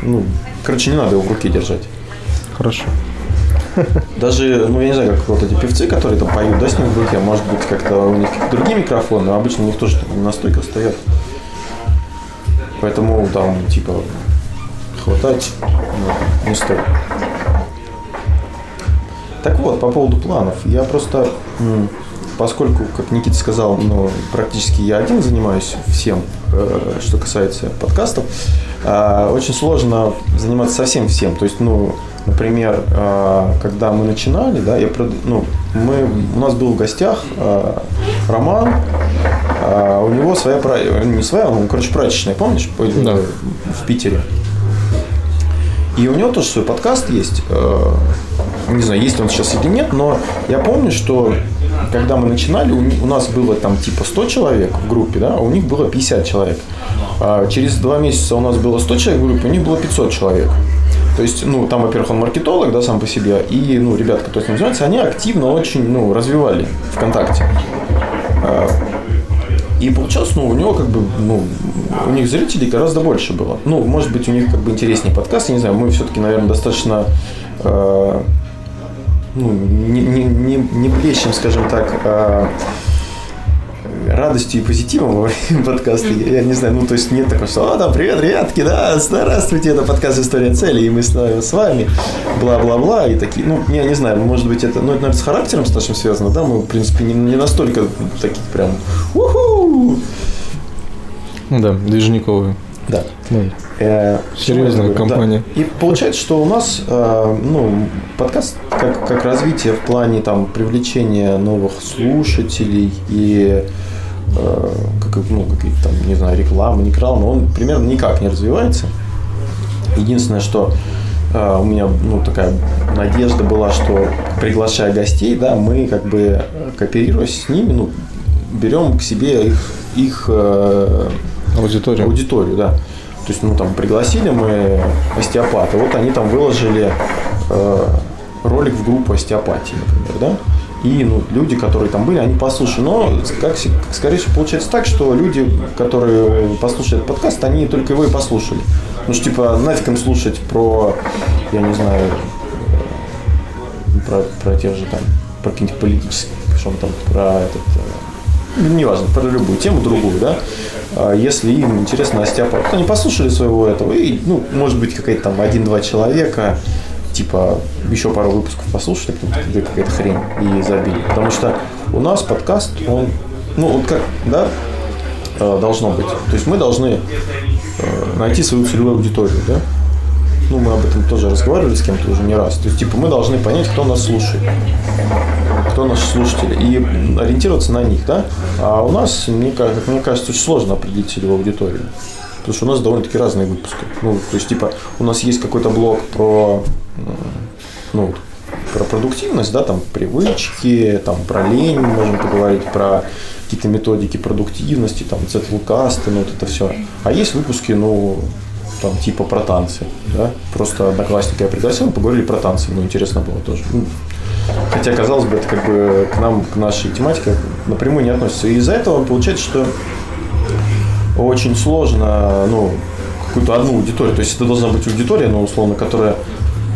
[SPEAKER 2] ну, короче, не надо его в руке держать.
[SPEAKER 3] Хорошо.
[SPEAKER 2] Даже, ну, я не знаю, как вот эти певцы, которые там поют, да, с ним в руке, может быть, как-то у них какие-то другие микрофоны, но обычно у них тоже там на стойках стоят. Поэтому там, типа, хватать ну, не стоит. Так вот, по поводу планов. Я просто, поскольку, как Никита сказал, ну, практически я один занимаюсь всем, э, что касается подкастов, а, очень сложно заниматься совсем всем. То есть, ну, например, а, когда мы начинали, да, я, ну, мы, у нас был в гостях Роман, у него своя, не своя, он, короче, прачечная, помнишь, по-
[SPEAKER 3] Да.
[SPEAKER 2] в Питере. И у него тоже свой подкаст есть. Э, Не знаю, есть он сейчас или нет, но я помню, что когда мы начинали, у, нас было там типа 100 человек в группе, да, а у них было 50 человек. А через два месяца у нас было 100 человек в группе, у них было 500 человек. То есть, ну, там, во-первых, он маркетолог, да, сам по себе, и, ну, ребята, которые с ним занимаются, они активно очень, ну, развивали ВКонтакте. А, И получалось, ну, у него как бы, ну, у них зрителей гораздо больше было. Ну, может быть, у них как бы интереснее подкаст, я не знаю, мы все-таки, наверное, достаточно э, ну, не, не, не, не блещем, скажем так, э, радостью и позитивом во время подкаста. Я, не знаю, ну, то есть нет такого, что, о, да, привет, ребятки, да, здравствуйте, это подкаст «История цели», и мы с, с вами, бла-бла-бла, и такие, ну, я не знаю, может быть, это, ну, это, наверное, с характером с нашим связано, да, мы, в принципе, не, не настолько такие прям, уху
[SPEAKER 3] Ну да, движниковые.
[SPEAKER 2] Да. Э,
[SPEAKER 3] Серьезная компания.
[SPEAKER 2] Да. И получается, что у нас э, ну, подкаст как, как развитие в плане там, привлечения новых слушателей и э, как, ну, какие-то там, не знаю, рекламы, не реклама, он примерно никак не развивается. Единственное, что э, у меня ну, такая надежда была, что приглашая гостей, да, мы как бы кооперируясь с ними, ну, берем к себе их, их э,
[SPEAKER 3] аудитория.
[SPEAKER 2] аудиторию, да. То есть, ну, там, пригласили мы остеопата, вот они там выложили э, ролик в группу остеопатии, например, да. И ну, люди, которые там были, они послушали. Но, как, скорее всего, получается так, что люди, которые послушали этот подкаст, они только его и послушали. Ну, что, типа, нафиг им слушать про, я не знаю, про, про тех же там, про какие-нибудь политические, что там, про этот, э, неважно, про любую тему другую, да, если им интересно остеопат. Они послушали своего этого, и, ну, может быть, какая-то там один-два человека, типа, еще пару выпусков послушали, потом да, какая-то хрень, и забили. Потому что у нас подкаст, он, ну, вот как, да, э, должно быть. То есть мы должны э, найти свою целевую аудиторию, да, ну, мы об этом тоже разговаривали с кем-то уже не раз. То есть, типа, мы должны понять, кто нас слушает, кто наши слушатели, и ориентироваться на них, да. А у нас, мне, мне кажется, очень сложно определить целевую аудиторию. Потому что у нас довольно-таки разные выпуски. Ну, то есть, типа, у нас есть какой-то блог про, ну, про продуктивность, да, там, привычки, там, про лень можем поговорить, про какие-то методики продуктивности, там, цетлкасты, ну, вот это все. А есть выпуски, ну, там, типа про танцы, да, просто одноклассника я пригласил, мы поговорили про танцы, ну, интересно было тоже. Хотя, казалось бы, это как бы к нам, к нашей тематике напрямую не относится. И из-за этого получается, что очень сложно, ну, какую-то одну аудиторию. То есть это должна быть аудитория, ну, условно, которая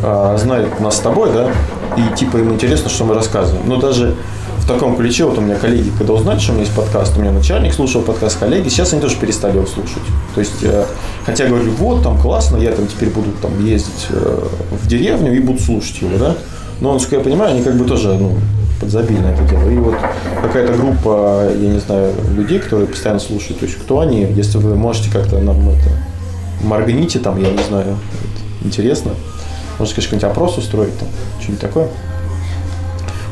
[SPEAKER 2] а, знает нас с тобой, да, и типа им интересно, что мы рассказываем. Но даже в таком ключе, вот у меня коллеги, когда узнали, что у меня есть подкаст, у меня начальник слушал подкаст, коллеги, сейчас они тоже перестали его слушать. То есть, э, хотя говорю, вот, там классно, я там теперь буду там ездить э, в деревню и буду слушать его, да. Но, насколько я понимаю, они как бы тоже, ну, подзабили на это дело. И вот какая-то группа, я не знаю, людей, которые постоянно слушают, то есть кто они, если вы можете как-то нам это моргните там, я не знаю, интересно. Может, конечно, какой-нибудь опрос устроить там, что-нибудь такое.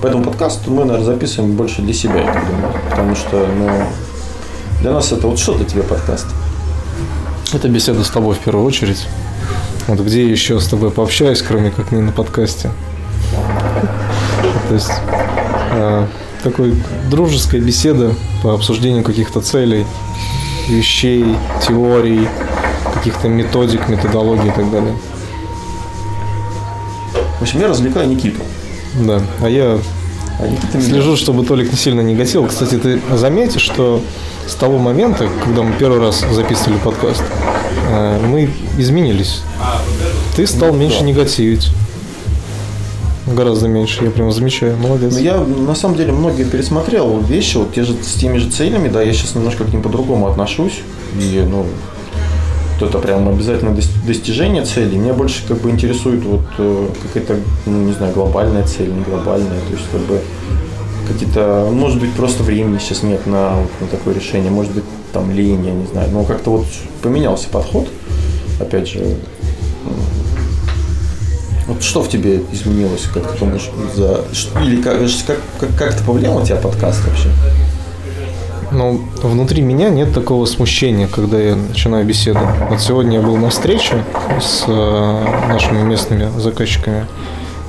[SPEAKER 2] Поэтому подкаст мы, наверное, записываем больше для себя, я так думаю. Потому что, ну, для нас это вот что для тебя подкаст?
[SPEAKER 3] Это беседа с тобой в первую очередь. Вот где я еще с тобой пообщаюсь, кроме как не на подкасте. То есть э, такой дружеская беседа по обсуждению каких-то целей, вещей, теорий, каких-то методик, методологий и так далее.
[SPEAKER 2] В общем, я развлекаю Никиту.
[SPEAKER 3] Да, а я Слежу, чтобы Толик не сильно негатил. Кстати, ты заметишь, что с того момента, когда мы первый раз записывали подкаст, э, мы изменились. Ты стал меньше негативить. Гораздо меньше, я прям замечаю, молодец.
[SPEAKER 2] Ну, я на самом деле многие пересмотрел вещи, вот те же с теми же целями, да, я сейчас немножко к ним по-другому отношусь. И, ну, это прям обязательно достижение цели. Меня больше как бы интересует вот э, какая-то, ну, не знаю, глобальная цель, не глобальная. То есть как бы какие-то, может быть, просто времени сейчас нет на, на такое решение, может быть, там лень, я не знаю. Но как-то вот поменялся подход, опять же, вот что в тебе изменилось, как ты думаешь, за... или как, как, как, как это повлиял на тебя подкаст вообще?
[SPEAKER 3] Ну, внутри меня нет такого смущения, когда я начинаю беседу. Вот сегодня я был на встрече с э, нашими местными заказчиками,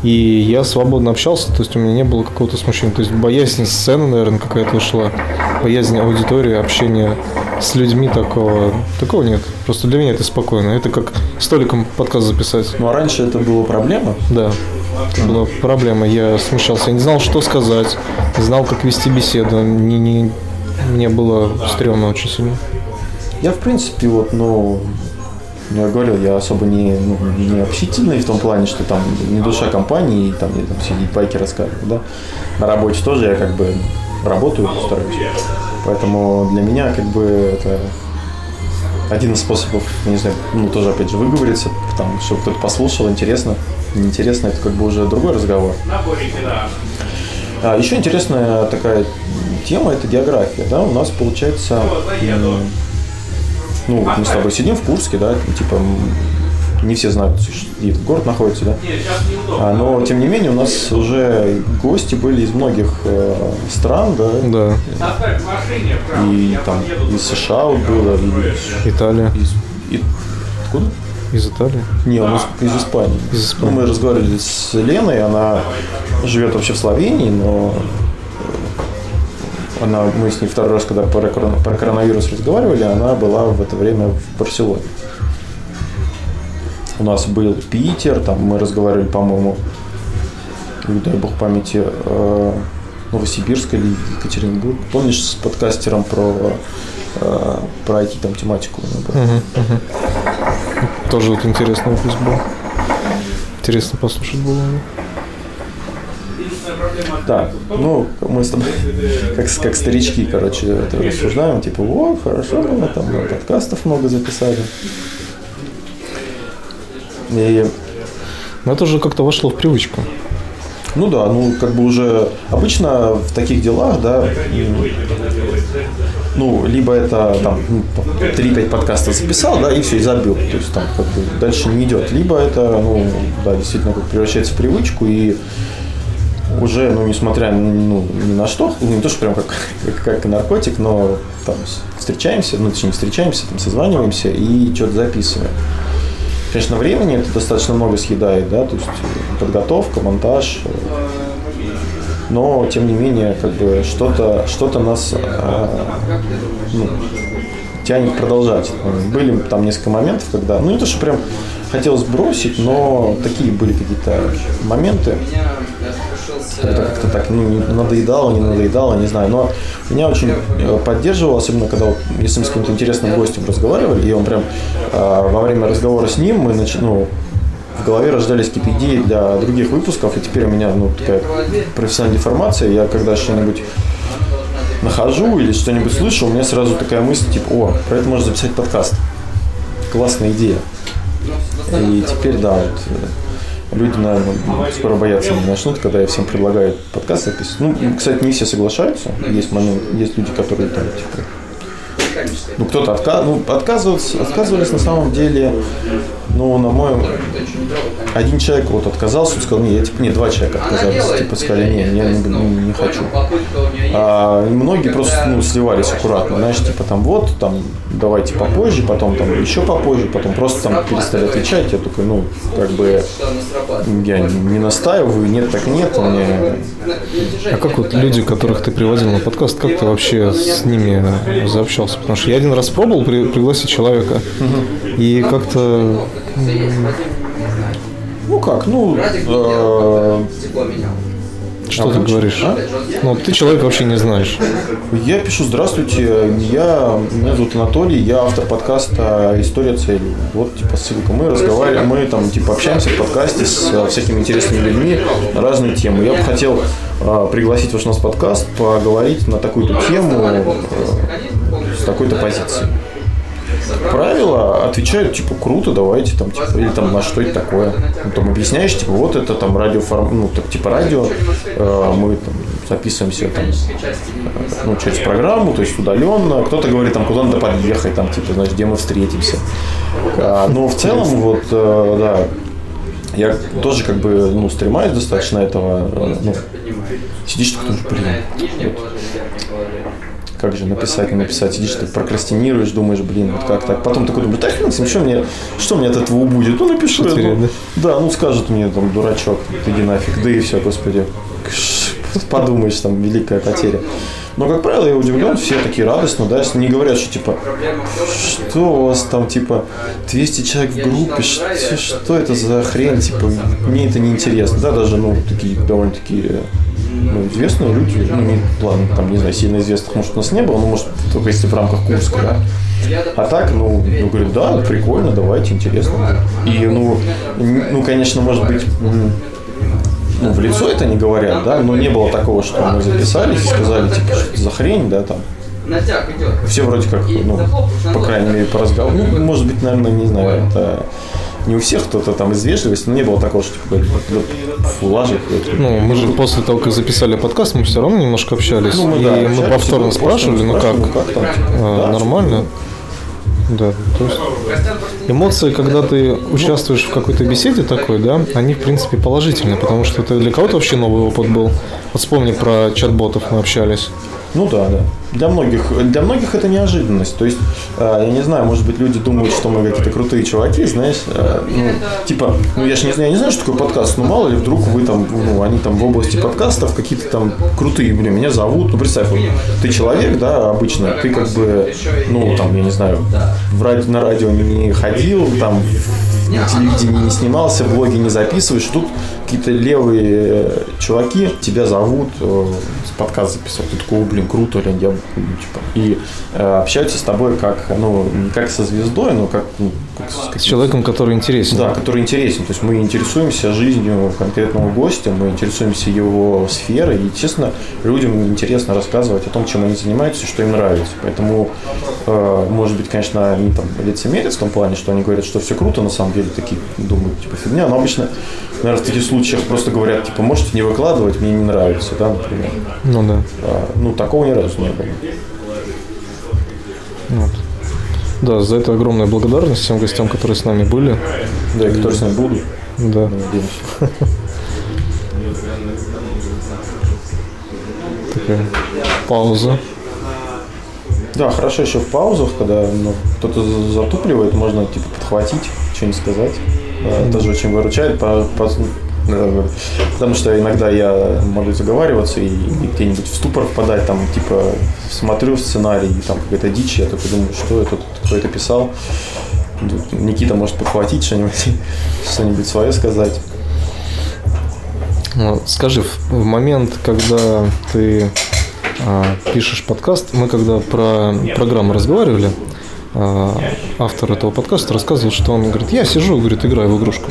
[SPEAKER 3] и я свободно общался, то есть у меня не было какого-то смущения. То есть боязнь сцены, наверное, какая-то ушла, боязнь аудитории, общения с людьми такого, такого нет. Просто для меня это спокойно. Это как столиком подкаст записать.
[SPEAKER 2] Ну а раньше это была проблема?
[SPEAKER 3] Да. Это была проблема. Я смущался. Я не знал, что сказать. Не знал, как вести беседу. Не, не, мне было стрёмно очень сильно.
[SPEAKER 2] Я, в принципе, вот, ну, ну, я говорил, я особо не, ну, не общительный в том плане, что там не душа компании, и там, я там сидеть байки рассказывать, да. На работе тоже я как бы работаю, стараюсь. Поэтому для меня как бы это один из способов, не знаю, ну тоже опять же выговориться, там, чтобы кто-то послушал, интересно, неинтересно, это как бы уже другой разговор. А, еще интересная такая тема – это география. Да? У нас получается, ну, мы с тобой сидим в Курске, да, типа не все знают, где этот город находится, да. А, но тем не менее у нас уже гости были из многих э, стран, да.
[SPEAKER 3] Да.
[SPEAKER 2] И там из США вот было, и
[SPEAKER 3] Италия.
[SPEAKER 2] Из, и, откуда?
[SPEAKER 3] Из Италии?
[SPEAKER 2] Не, у нас из Испании.
[SPEAKER 3] Из Испании.
[SPEAKER 2] Ну, мы разговаривали с Леной, она живет вообще в Словении, но она, мы с ней второй раз, когда про, про коронавирус разговаривали, она была в это время в Барселоне. У нас был Питер, там мы разговаривали, по-моему, дай бог памяти, э, Новосибирск или Екатеринбург. Помнишь с подкастером про, э, про IT там тематику?
[SPEAKER 3] Угу, угу. Тоже вот интересный выпуск был. Интересно послушать было.
[SPEAKER 2] Да, ну, мы с тобой, как, как старички, короче, это рассуждаем, типа, о, хорошо, мы там подкастов много записали.
[SPEAKER 3] И... Но это уже как-то вошло в привычку.
[SPEAKER 2] Ну да, ну как бы уже обычно в таких делах, да, ну, либо это там 3-5 ну, подкастов записал, да, и все, и забил. То есть там как бы дальше не идет. Либо это, ну, да, действительно как превращается в привычку и уже, ну, несмотря ну, ни на что, не то, что прям как, [LAUGHS] как, наркотик, но там встречаемся, ну, точнее, встречаемся, там, созваниваемся и что-то записываем. Конечно, времени это достаточно много съедает, да, то есть э, подготовка, монтаж, э, но тем не менее, как бы что-то что нас э, ну, тянет продолжать. Были там несколько моментов, когда, ну не то, что прям хотелось бросить, но такие были какие-то моменты, это как-то так ну, надоедало, не надоедало, не знаю. Но меня очень э, поддерживало, особенно когда вот, если мы с каким-то интересным гостем разговаривали, и он прям э, во время разговора с ним мы нач... ну, в голове рождались какие-то идеи для других выпусков, и теперь у меня ну, такая профессиональная деформация. Я когда что-нибудь нахожу или что-нибудь слышу, у меня сразу такая мысль, типа, о, про это можно записать подкаст. Классная идея. И теперь, да, вот э, люди, наверное, скоро боятся не начнут, когда я всем предлагаю подкаст записывать. Ну, кстати, не все соглашаются. Есть момент, есть люди, которые там, типа, ну, кто-то отка... ну, отказывался, отказывались на самом деле, ну, на мой один человек вот отказался, он сказал, я, типа, не, два человека отказались, типа, сказали, не, я не, не, не хочу. А многие просто, ну, сливались аккуратно, знаешь, типа, там, вот, там, давайте попозже, потом, там, еще попозже, потом просто, там, перестали отвечать, я такой, ну, как бы, я не настаиваю, нет, так нет, мне...
[SPEAKER 3] А как вот люди, которых ты приводил на подкаст, как ты вообще с ними заобщался? Потому что я один раз пробовал при, пригласить человека, и как-то
[SPEAKER 2] ну как, ну... Э,
[SPEAKER 3] Что ты говоришь?
[SPEAKER 2] А?
[SPEAKER 3] Ну, ты человек вообще не знаешь.
[SPEAKER 2] Я пишу, здравствуйте, я, меня зовут Анатолий, я автор подкаста «История цели». Вот, типа, ссылка. Мы разговариваем, мы там, типа, общаемся в подкасте с э, всякими интересными людьми на разные темы. Я бы хотел э, пригласить ваш нас подкаст, поговорить на такую-то тему э, с такой-то позиции. Правила отвечают, типа, круто, давайте, там, типа, или там, на что это такое. Ну, там объясняешь, типа, вот это там радиоформ, ну, так, типа, радио, э, мы там записываемся там, э, ну, через программу, то есть удаленно. Кто-то говорит, там, куда надо подъехать, там, типа, знаешь, где мы встретимся. А, но в целом, вот, э, да, я тоже как бы, ну, стремаюсь достаточно этого, э, ну, сидишь такой, блин, вот, как же написать, не написать, сидишь, ты прокрастинируешь, думаешь, блин, вот как так. Потом такой думаешь, да хрен с ним, что мне, что мне от этого будет? Ну, напишу я, ну, да, ну, скажет мне, там, дурачок, иди нафиг, да и все, господи. Подумаешь, там, великая потеря. Но, как правило, я удивлен, все такие радостно, да, не говорят, что, типа, что у вас там, типа, 200 человек в группе, что, что это за хрень, типа, мне это не интересно, да, даже, ну, такие довольно-таки ну, известные люди, ну, не, ладно, там, не знаю, сильно известных, может, у нас не было, но, может, только если в рамках Курска, да. А так, ну, ну, говорит, да, прикольно, давайте, интересно. И, ну, ну, конечно, может быть, ну, в лицо это не говорят, да, но не было такого, что мы записались и сказали, типа, что за хрень, да, там. Все вроде как, ну, по крайней мере, по разговору. Ну, может быть, наверное, не знаю, это не у всех кто-то там из вежливости, но не было такого, что типа, фу, лажи.
[SPEAKER 3] Ну, мы же после того, как записали подкаст, мы все равно немножко общались. Ну, мы, и да, мы общались, повторно типа, спрашивали, ну как, ну, как там, а, да, нормально. Да, то есть эмоции, когда ты участвуешь в какой-то беседе такой, да, они в принципе положительные, потому что это для кого-то вообще новый опыт был. Вот вспомни про чат-ботов мы общались.
[SPEAKER 2] Ну да, да. Для многих, для многих это неожиданность. То есть, э, я не знаю, может быть, люди думают, что мы какие-то крутые чуваки, знаешь, э, ну, типа, ну я же не знаю, я не знаю, что такое подкаст, но мало ли вдруг вы там, ну, они там в области подкастов какие-то там крутые, блин, меня зовут, ну представь, вот, ты человек, да, обычно, ты как бы, ну, там, я не знаю, в ради, на радио не ходил, там, на телевидении не снимался, блоги не записываешь, тут какие-то левые э, чуваки тебя зовут, э, подкаст записать. Ты такой, блин, круто, блин, я, типа, и э, общаются с тобой как, ну, не как со звездой, но как, ну, как
[SPEAKER 3] с, с человеком, который интересен.
[SPEAKER 2] Да, который интересен. То есть мы интересуемся жизнью конкретного гостя, мы интересуемся его сферой, и, естественно, людям интересно рассказывать о том, чем они занимаются и что им нравится. Поэтому, э, может быть, конечно, они там лицемерят в том плане, что они говорят, что все круто, на самом деле такие думают, типа, фигня, но обычно наверное, в таких случаях просто говорят, типа, можете не выкладывать, мне не нравится, да, например.
[SPEAKER 3] Ну да.
[SPEAKER 2] А, ну, такого ни разу не было.
[SPEAKER 3] Вот. Да, за это огромная благодарность всем гостям, которые с нами были.
[SPEAKER 2] Да, и которые с нами будут.
[SPEAKER 3] Да. Такая пауза.
[SPEAKER 2] Да, хорошо еще в паузах, когда ну, кто-то затупливает, можно типа подхватить, что-нибудь сказать. Mm-hmm. Тоже очень выручает, по, по, потому что иногда я могу заговариваться и, и где-нибудь в ступор впадать, там, типа, смотрю сценарий, и там какая-то дичь, я только думаю, что это, кто это писал. Никита может подхватить что-нибудь, [LAUGHS] что-нибудь свое сказать.
[SPEAKER 3] Скажи, в момент, когда ты а, пишешь подкаст, мы когда про программу разговаривали, а, автор этого подкаста рассказывал, что он говорит, я сижу, говорит, играю в игрушку.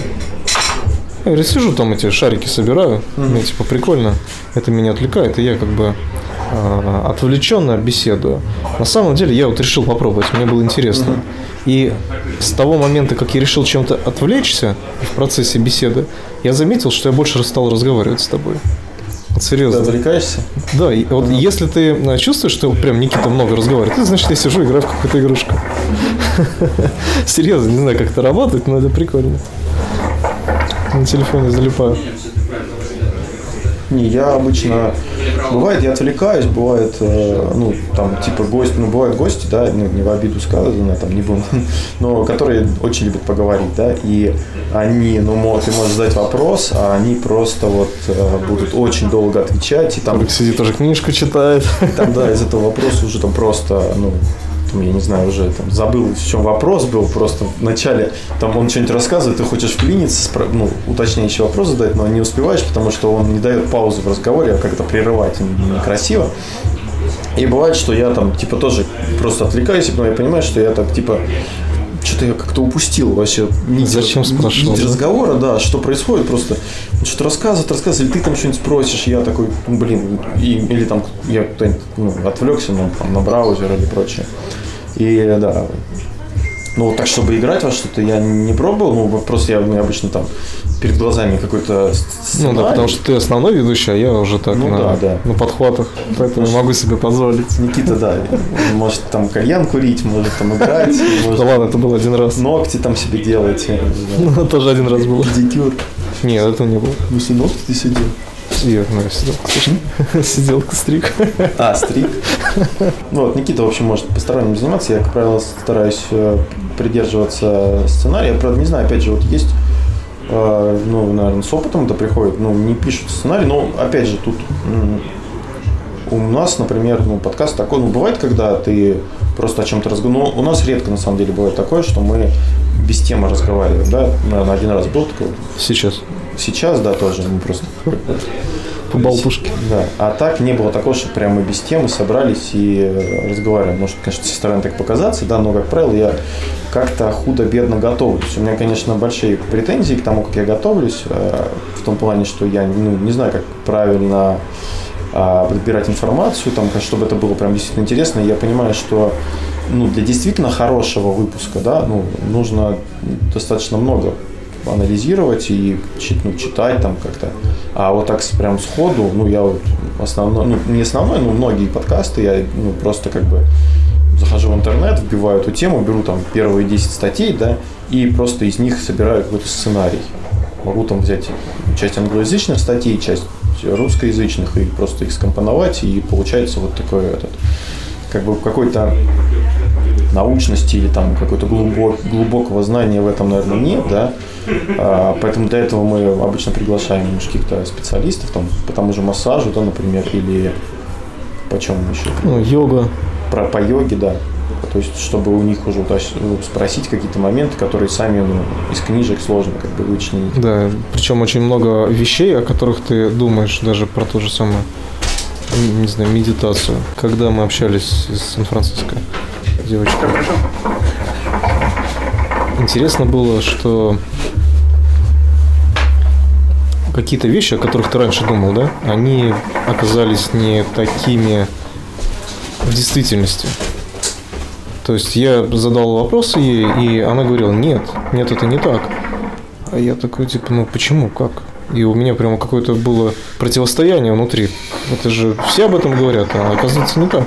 [SPEAKER 3] Я сижу там эти шарики собираю, mm-hmm. мне типа прикольно, это меня отвлекает, и я как бы э, отвлеченно беседую. На самом деле я вот решил попробовать, мне было интересно. Mm-hmm. И с того момента, как я решил чем-то отвлечься в процессе беседы, я заметил, что я больше стал разговаривать с тобой. Серьезно.
[SPEAKER 2] Ты отвлекаешься?
[SPEAKER 3] Да, и вот если ты э, чувствуешь, что прям Никита много разговаривает, это значит, я сижу, играю в какую-то игрушку. [LAUGHS] Серьезно, не знаю, как это работает, но это прикольно. [LAUGHS] На телефоне залипаю.
[SPEAKER 2] Не, я обычно... Бывает, я отвлекаюсь, бывает, э, ну, там, типа, гость, ну, бывают гости, да, ну, не в обиду сказано, там, не будем, [LAUGHS] но которые очень любят поговорить, да, и они, ну, мол, ты можешь задать вопрос, а они просто вот э, будут очень долго отвечать, и там...
[SPEAKER 3] Сидит тоже книжку читает.
[SPEAKER 2] Там, да, из этого вопроса уже там просто, ну, там, я не знаю, уже там, забыл, в чем вопрос был, просто вначале там он что-нибудь рассказывает, ты хочешь вклиниться, спро- ну, уточняющий вопрос задать, но не успеваешь, потому что он не дает паузы в разговоре, а как-то прерывать некрасиво. И бывает, что я там, типа, тоже просто отвлекаюсь, но я понимаю, что я так, типа, что-то я как-то упустил вообще нить,
[SPEAKER 3] Зачем спрашивал,
[SPEAKER 2] нить разговора, да, что происходит, просто он что-то рассказывает, рассказывает, или ты там что-нибудь спросишь, я такой, ну, блин, и, или там я кто-нибудь ну, отвлекся ну, там, на браузер или прочее. И да, ну вот так, чтобы играть во что-то, я не пробовал, ну просто я, у меня обычно там перед глазами какой-то с-
[SPEAKER 3] Ну да,
[SPEAKER 2] сценарий.
[SPEAKER 3] потому что ты основной ведущий, а я уже так
[SPEAKER 2] Ну
[SPEAKER 3] на,
[SPEAKER 2] да, да.
[SPEAKER 3] на подхватах, поэтому могу себе позволить.
[SPEAKER 2] Никита, да, может там кальян курить, может там играть,
[SPEAKER 3] Да ладно, это был один раз.
[SPEAKER 2] ногти там себе делать.
[SPEAKER 3] Ну, [LAUGHS] тоже один раз был.
[SPEAKER 2] педикюр.
[SPEAKER 3] Нет, этого не было.
[SPEAKER 2] Ну, если ногти ты
[SPEAKER 3] ну, я сидел. [LAUGHS] Сидел, стриг.
[SPEAKER 2] А, стрик. Ну вот, Никита, в общем, может посторонним заниматься. Я, как правило, стараюсь э, придерживаться сценария. Правда, не знаю, опять же, вот есть, э, ну, наверное, с опытом это приходит, ну, не пишут сценарий, но, опять же, тут у нас, например, ну, подкаст такой, ну, бывает, когда ты просто о чем-то разговариваешь, ну, у нас редко, на самом деле, бывает такое, что мы без темы разговариваем, да, наверное, один раз был такой,
[SPEAKER 3] Сейчас.
[SPEAKER 2] сейчас, да, тоже, мы просто
[SPEAKER 3] По болтушке.
[SPEAKER 2] да. А так не было такого, что прямо без темы собрались и разговариваем. Может, конечно, со стороны так показаться, да, но, как правило, я как-то худо-бедно готовлюсь. У меня, конечно, большие претензии к тому, как я готовлюсь, э, в том плане, что я ну, не знаю, как правильно подбирать информацию, там, чтобы это было прям действительно интересно. Я понимаю, что ну, для действительно хорошего выпуска, да, ну, нужно достаточно много анализировать и ну, читать там как-то. А вот так прям сходу, ну, я вот основной, ну, не основной, но многие подкасты я ну, просто как бы захожу в интернет, вбиваю эту тему, беру там первые 10 статей, да, и просто из них собираю какой-то сценарий. Могу там взять часть англоязычных статей, часть русскоязычных и просто их скомпоновать, и получается вот такой этот, как бы какой-то научности или там какой-то глубок, глубокого знания в этом, наверное, нет, да. А, поэтому для этого мы обычно приглашаем каких-то специалистов, там, по тому же массажу, да, например, или по чем еще?
[SPEAKER 3] Ну, йога.
[SPEAKER 2] Про, по йоге, да. То есть, чтобы у них уже ну, спросить какие-то моменты, которые сами ну, из книжек сложно как бы вычленить.
[SPEAKER 3] Да, причем очень много вещей, о которых ты думаешь даже про то же самое, не знаю, медитацию. Когда мы общались из Сан-Франциско, девочка. Интересно было, что какие-то вещи, о которых ты раньше думал, да, они оказались не такими в действительности. То есть я задал вопросы ей, и она говорила, нет, нет, это не так. А я такой, типа, ну почему, как? И у меня прямо какое-то было противостояние внутри. Это же все об этом говорят, а оказывается не так.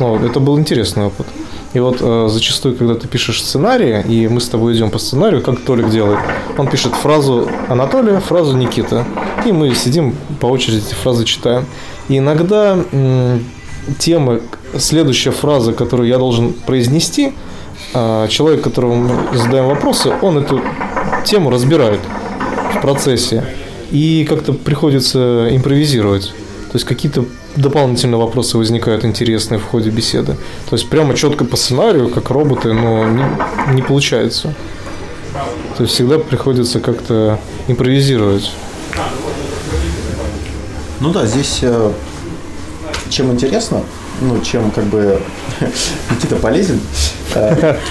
[SPEAKER 3] Ну, вот, это был интересный опыт. И вот э, зачастую, когда ты пишешь сценарий, и мы с тобой идем по сценарию, как Толик делает, он пишет фразу Анатолия, фразу Никита. И мы сидим по очереди эти фразы читаем. И иногда м, темы, следующая фраза, которую я должен произнести, а, человек, которому мы задаем вопросы, он эту тему разбирает в процессе. И как-то приходится импровизировать. То есть какие-то дополнительные вопросы возникают интересные в ходе беседы. То есть прямо четко по сценарию, как роботы, но не, не получается. То есть всегда приходится как-то импровизировать.
[SPEAKER 2] Ну да, здесь э, чем интересно, ну, чем как бы [LAUGHS] Никита полезен. э, [LAUGHS]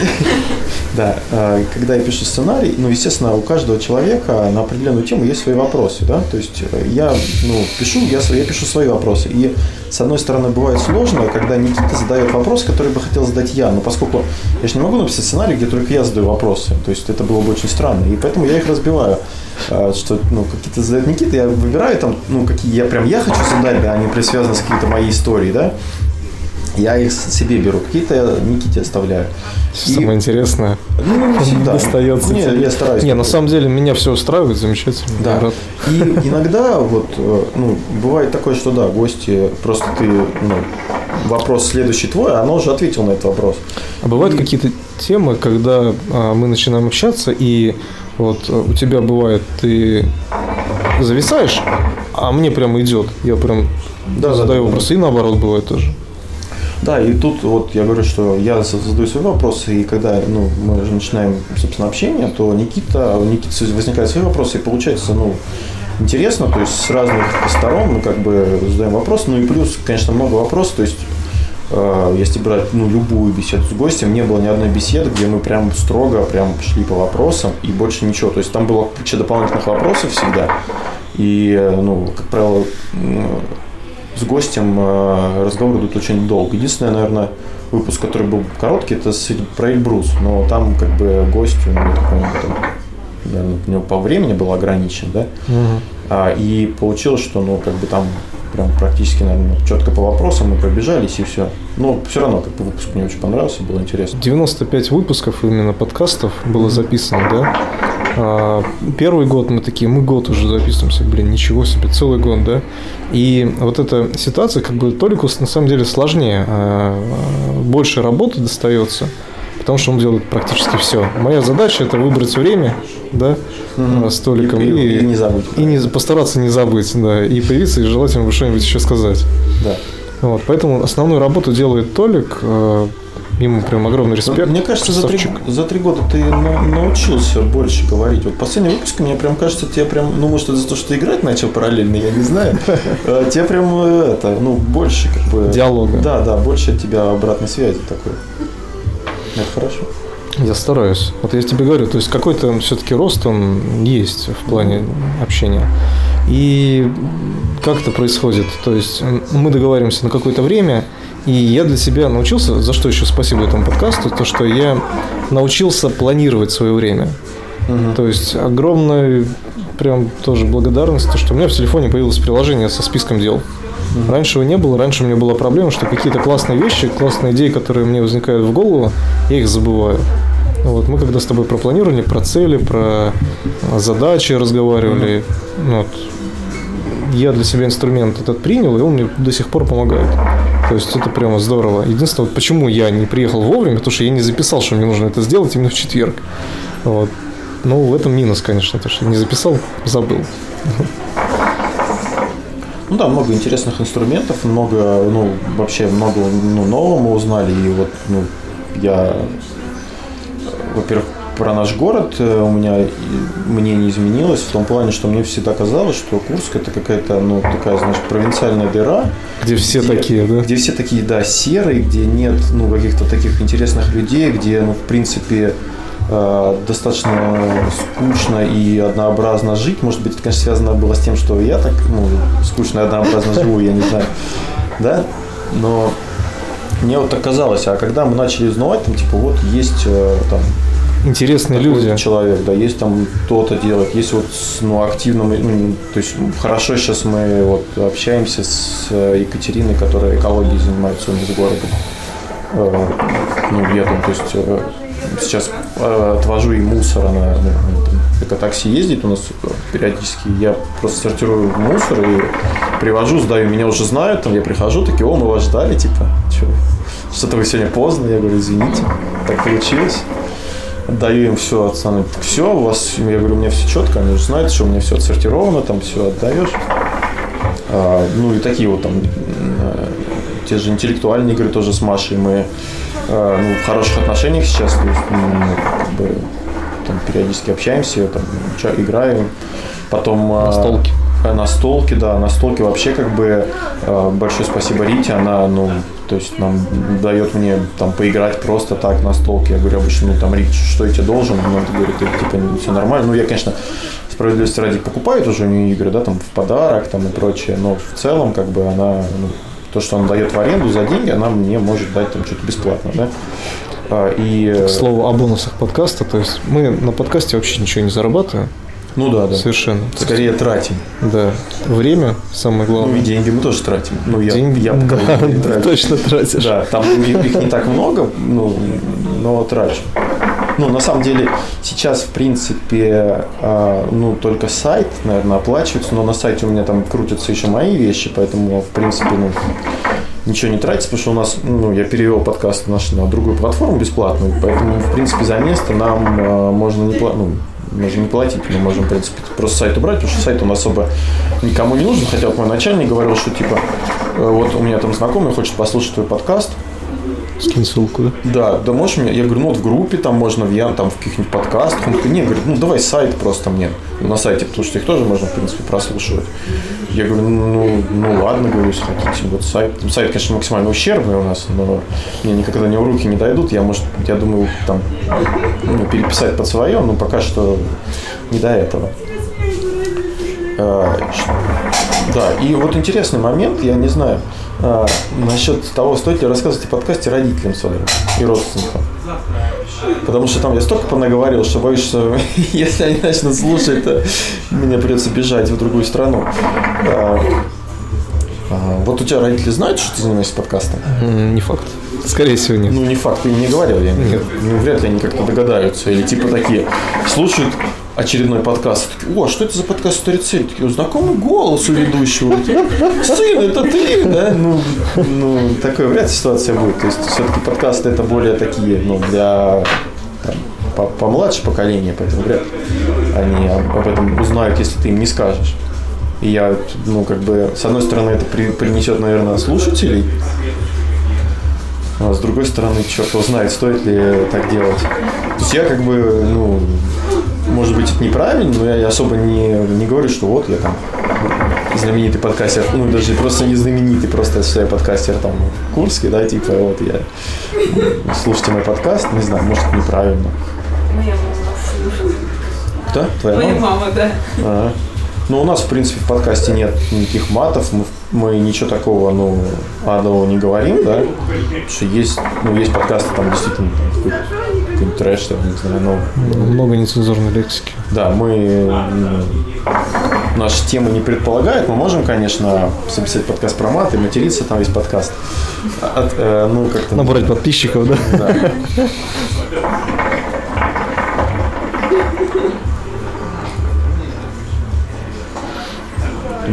[SPEAKER 2] Да, э, когда я пишу сценарий, ну, естественно, у каждого человека на определенную тему есть свои вопросы, да, то есть э, я, ну, пишу, я, я пишу свои вопросы, и с одной стороны бывает сложно, когда Никита задает вопрос, который бы хотел задать я, но поскольку я же не могу написать сценарий, где только я задаю вопросы, то есть это было бы очень странно, и поэтому я их разбиваю, что, ну, какие-то задает Никита, я выбираю там, ну, какие я прям я хочу задать, да, они прям связаны с какой-то моей историей, да, я их себе беру, какие-то я Никите оставляю. И-
[SPEAKER 3] Самое интересное.
[SPEAKER 2] ну, не [LAUGHS] всегда.
[SPEAKER 3] Достается
[SPEAKER 2] Не,
[SPEAKER 3] тебе.
[SPEAKER 2] я стараюсь.
[SPEAKER 3] Не, на самом деле меня все устраивает, замечательно.
[SPEAKER 2] Да.
[SPEAKER 3] Рад.
[SPEAKER 2] И [LAUGHS] иногда вот, э, ну, бывает такое, что да, гости, просто ты, ну, вопрос следующий твой, а она уже ответила на этот вопрос.
[SPEAKER 3] А бывают какие-то темы, когда а, мы начинаем общаться, и вот а, у тебя бывает, ты зависаешь, а мне прямо идет. Я прям
[SPEAKER 2] Да,
[SPEAKER 3] задаю
[SPEAKER 2] да, да.
[SPEAKER 3] вопросы, и наоборот бывает тоже.
[SPEAKER 2] Да, и тут вот я говорю, что я задаю свои вопросы, и когда ну, мы уже начинаем, собственно, общение, то Никита, у Никиты возникают свои вопросы, и получается, ну, интересно, то есть с разных сторон мы как бы задаем вопрос, ну и плюс, конечно, много вопросов, то есть э, если брать ну, любую беседу с гостем, не было ни одной беседы, где мы прям строго прям шли по вопросам и больше ничего. То есть там было куча дополнительных вопросов всегда. И, э, ну, как правило, с гостем э, разговор идут очень долго. Единственное, наверное, выпуск, который был короткий, это про Эльбрус, но там как бы гость, так понимаю, там, наверное, у него по времени был ограничен, да, угу. а, и получилось, что, ну, как бы там прям практически, наверное, четко по вопросам мы пробежались и все. Но все равно, как бы выпуск мне очень понравился, было интересно.
[SPEAKER 3] 95 выпусков именно подкастов было записано, да? А, первый год мы такие, мы год уже записываемся, блин, ничего себе, целый год, да? И вот эта ситуация, как бы Толику на самом деле сложнее, а, больше работы достается, потому что он делает практически все. Моя задача это выбрать время, да, угу. с Толиком
[SPEAKER 2] и, и, и не забыть.
[SPEAKER 3] И не, постараться не забыть, да, и появиться, и желательно что-нибудь еще сказать.
[SPEAKER 2] Да.
[SPEAKER 3] Вот, поэтому основную работу делает Толик, Ему прям огромный респект.
[SPEAKER 2] Мне кажется, за три, за три года ты научился больше говорить. Вот последний выпуск, мне прям кажется, тебе прям, ну, может, это за то, что ты играть начал параллельно, я не знаю. А [LAUGHS] тебе прям э, это, ну, больше как бы...
[SPEAKER 3] Диалога.
[SPEAKER 2] Да, да, больше от тебя обратной связи такой. Это хорошо.
[SPEAKER 3] Я стараюсь. Вот я тебе говорю, то есть какой-то все-таки рост он есть в плане общения. И как это происходит? То есть мы договариваемся на какое-то время, и я для себя научился, за что еще спасибо этому подкасту, то, что я научился планировать свое время. Угу. То есть огромная прям тоже благодарность, то, что у меня в телефоне появилось приложение со списком дел. Угу. Раньше его не было, раньше у меня была проблема, что какие-то классные вещи, классные идеи, которые мне возникают в голову, я их забываю. Вот, мы когда с тобой про планирование, про цели, про задачи разговаривали, mm вот, я для себя инструмент этот принял, и он мне до сих пор помогает. То есть это прямо здорово. Единственное, вот почему я не приехал вовремя, потому что я не записал, что мне нужно это сделать именно в четверг. Вот. Ну, в этом минус, конечно, то, что не записал, забыл.
[SPEAKER 2] Ну да, много интересных инструментов, много, ну, вообще много ну, нового мы узнали. И вот, ну, я, во-первых, про наш город э, у меня мнение изменилось в том плане, что мне всегда казалось, что Курск это какая-то, ну, такая, знаешь, провинциальная дыра.
[SPEAKER 3] Где все где, такие, да?
[SPEAKER 2] Где все такие, да, серые, где нет, ну, каких-то таких интересных людей, где, ну, в принципе, э, достаточно скучно и однообразно жить. Может быть, это, конечно, связано было с тем, что я так, ну, скучно и однообразно живу, я не знаю, да, но мне вот так казалось, а когда мы начали узнавать, там, типа, вот есть э, там
[SPEAKER 3] интересные люди.
[SPEAKER 2] человек, да, есть там кто-то делает, есть вот, ну, активно, ну, то есть хорошо сейчас мы вот общаемся с э, Екатериной, которая экологией занимается у нас в городе. Э, ну, я там, то есть э, сейчас отвожу и мусор, она ну, экотакси ездит у нас периодически, я просто сортирую мусор и привожу, сдаю, меня уже знают, там я прихожу, такие, о, мы вас ждали, типа, что, что-то вы сегодня поздно, я говорю, извините, так получилось отдаю им все, пацаны, все, у вас, я говорю, у меня все четко, они уже знают, что у меня все отсортировано, там все отдаешь. А, ну и такие вот там, э, те же интеллектуальные игры тоже с Машей мы э, ну, в хороших отношениях сейчас, то есть, ну, как бы, там периодически общаемся, там, играем, потом...
[SPEAKER 3] На столке.
[SPEAKER 2] Э, на столке, да, на столке вообще как бы большое спасибо Рите, она, ну, то есть нам дает мне там поиграть просто так на столке. Я говорю обычно, ну там, Рик, что я тебе должен? Он говорит, типа, все нормально. Ну, я, конечно, справедливости ради покупаю уже у нее игры, да, там в подарок там и прочее, но в целом, как бы она, ну, то, что она дает в аренду за деньги, она мне может дать там что-то бесплатно, да.
[SPEAKER 3] А, и... К слову о бонусах подкаста, то есть мы на подкасте вообще ничего не зарабатываем,
[SPEAKER 2] ну да, да.
[SPEAKER 3] Совершенно.
[SPEAKER 2] Скорее тратим.
[SPEAKER 3] Да. Время самое главное.
[SPEAKER 2] Ну и деньги мы тоже тратим. Ну, я,
[SPEAKER 3] деньги, я да, трачу. точно тратишь.
[SPEAKER 2] Да, там их не так много, ну, но трачу. Ну, на самом деле, сейчас, в принципе, э, ну, только сайт, наверное, оплачивается, но на сайте у меня там крутятся еще мои вещи, поэтому, в принципе, ну, ничего не тратится, потому что у нас, ну, я перевел подкаст наш на другую платформу бесплатную, поэтому, в принципе, за место нам э, можно не платить, ну, можем не платить, мы можем, в принципе, просто сайт убрать, потому что сайт он особо никому не нужен. Хотя вот мой начальник говорил, что типа, э, вот у меня там знакомый хочет послушать твой подкаст,
[SPEAKER 3] Скинь ссылку, да?
[SPEAKER 2] Да, да можешь мне, я говорю, ну вот в группе там можно, в Ян, там в каких-нибудь подкастах. Он такой, не, говорит, ну давай сайт просто мне на сайте, потому что их тоже можно, в принципе, прослушивать. Я говорю, ну, ну ладно, говорю, если хотите, вот сайт. Сайт, конечно, максимально ущербный у нас, но мне никогда не в руки не дойдут. Я, может, я думаю, там ну, переписать под свое, но пока что не до этого. А, да, и вот интересный момент, я не знаю, а, насчет того, стоит ли рассказывать о подкасте родителям своим и родственникам. Потому что там я столько понаговорил, что боюсь, что [LAUGHS] если они начнут слушать, то мне придется бежать в другую страну. А, а, вот у тебя родители знают, что ты занимаешься подкастом?
[SPEAKER 3] Не факт. Скорее всего, нет.
[SPEAKER 2] Ну, не факт, ты им не говорил, я нет. Ну, вряд ли они как-то догадаются. Или типа такие слушают очередной подкаст. О, что это за подкаст «Сторицель»? Такие, знакомый голос у ведущего. Сын, это ты, да? Ну, ну, такой вряд ли ситуация будет. То есть, все-таки подкасты это более такие, ну, для там, по- помладше поколения, поэтому вряд ли они об этом узнают, если ты им не скажешь. И я, ну, как бы, с одной стороны, это при- принесет, наверное, слушателей, а с другой стороны, черт его знает, стоит ли так делать. То есть я как бы, ну, может быть, это неправильно, но я особо не, не говорю, что вот я там знаменитый подкастер, ну, даже просто не знаменитый, просто я подкастер там в Курске, да, типа, вот я, слушайте мой подкаст, не знаю, может, это неправильно.
[SPEAKER 4] Моя мама слушает.
[SPEAKER 2] Кто? Твоя
[SPEAKER 4] Моя
[SPEAKER 2] мама?
[SPEAKER 4] мама, да.
[SPEAKER 2] Ага. Ну, у нас, в принципе, в подкасте нет никаких матов, мы, мы ничего такого, ну, адового не говорим, да, Потому что есть, ну, есть подкасты, там, действительно, там, какой-то, какой-нибудь трэш, там, не знаю, но,
[SPEAKER 3] Много нецензурной лексики.
[SPEAKER 2] да, мы, наши темы не предполагают, мы можем, конечно, записать подкаст про мат и материться, там есть подкаст. От, э, ну, как-то...
[SPEAKER 3] Набрать подписчиков, да?
[SPEAKER 2] Да.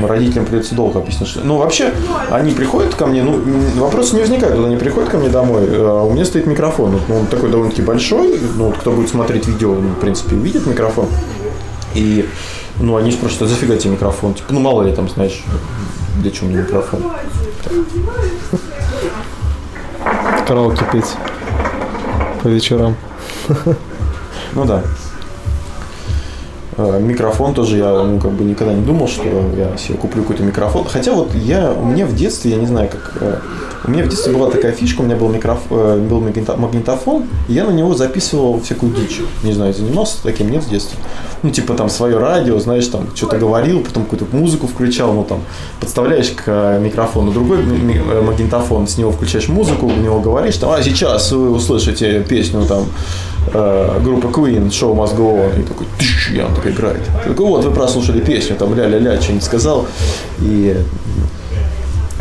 [SPEAKER 2] Родителям придется долго объяснить, что... Ну, вообще, они приходят ко мне, ну, м, вопросы не возникают, когда они приходят ко мне домой, э, у меня стоит микрофон, ну, он такой довольно-таки большой, ну, вот кто будет смотреть видео, ну, в принципе, увидит микрофон, и, ну, они спрашивают, а зафига тебе микрофон? Типа, ну, мало ли, там, знаешь, для чего мне микрофон?
[SPEAKER 3] Караоке петь по вечерам.
[SPEAKER 2] Ну да. Э, Микрофон тоже я ну, как бы никогда не думал, что я себе куплю какой-то микрофон. Хотя вот я, у меня в детстве, я не знаю, как... э, У меня в детстве была такая фишка, у меня был, микрофон, был магнито- магнитофон, и я на него записывал всякую дичь. Не знаю, занимался таким, нет, в детстве. Ну, типа там свое радио, знаешь, там что-то говорил, потом какую-то музыку включал, ну там подставляешь к э, микрофону другой э, магнитофон, с него включаешь музыку, в него говоришь, там, а сейчас вы услышите песню там э, группы Queen, Show Must Go On, и такой, тыщ, и играет. Такой, вот, вы прослушали песню, там, ля-ля-ля, что-нибудь сказал, и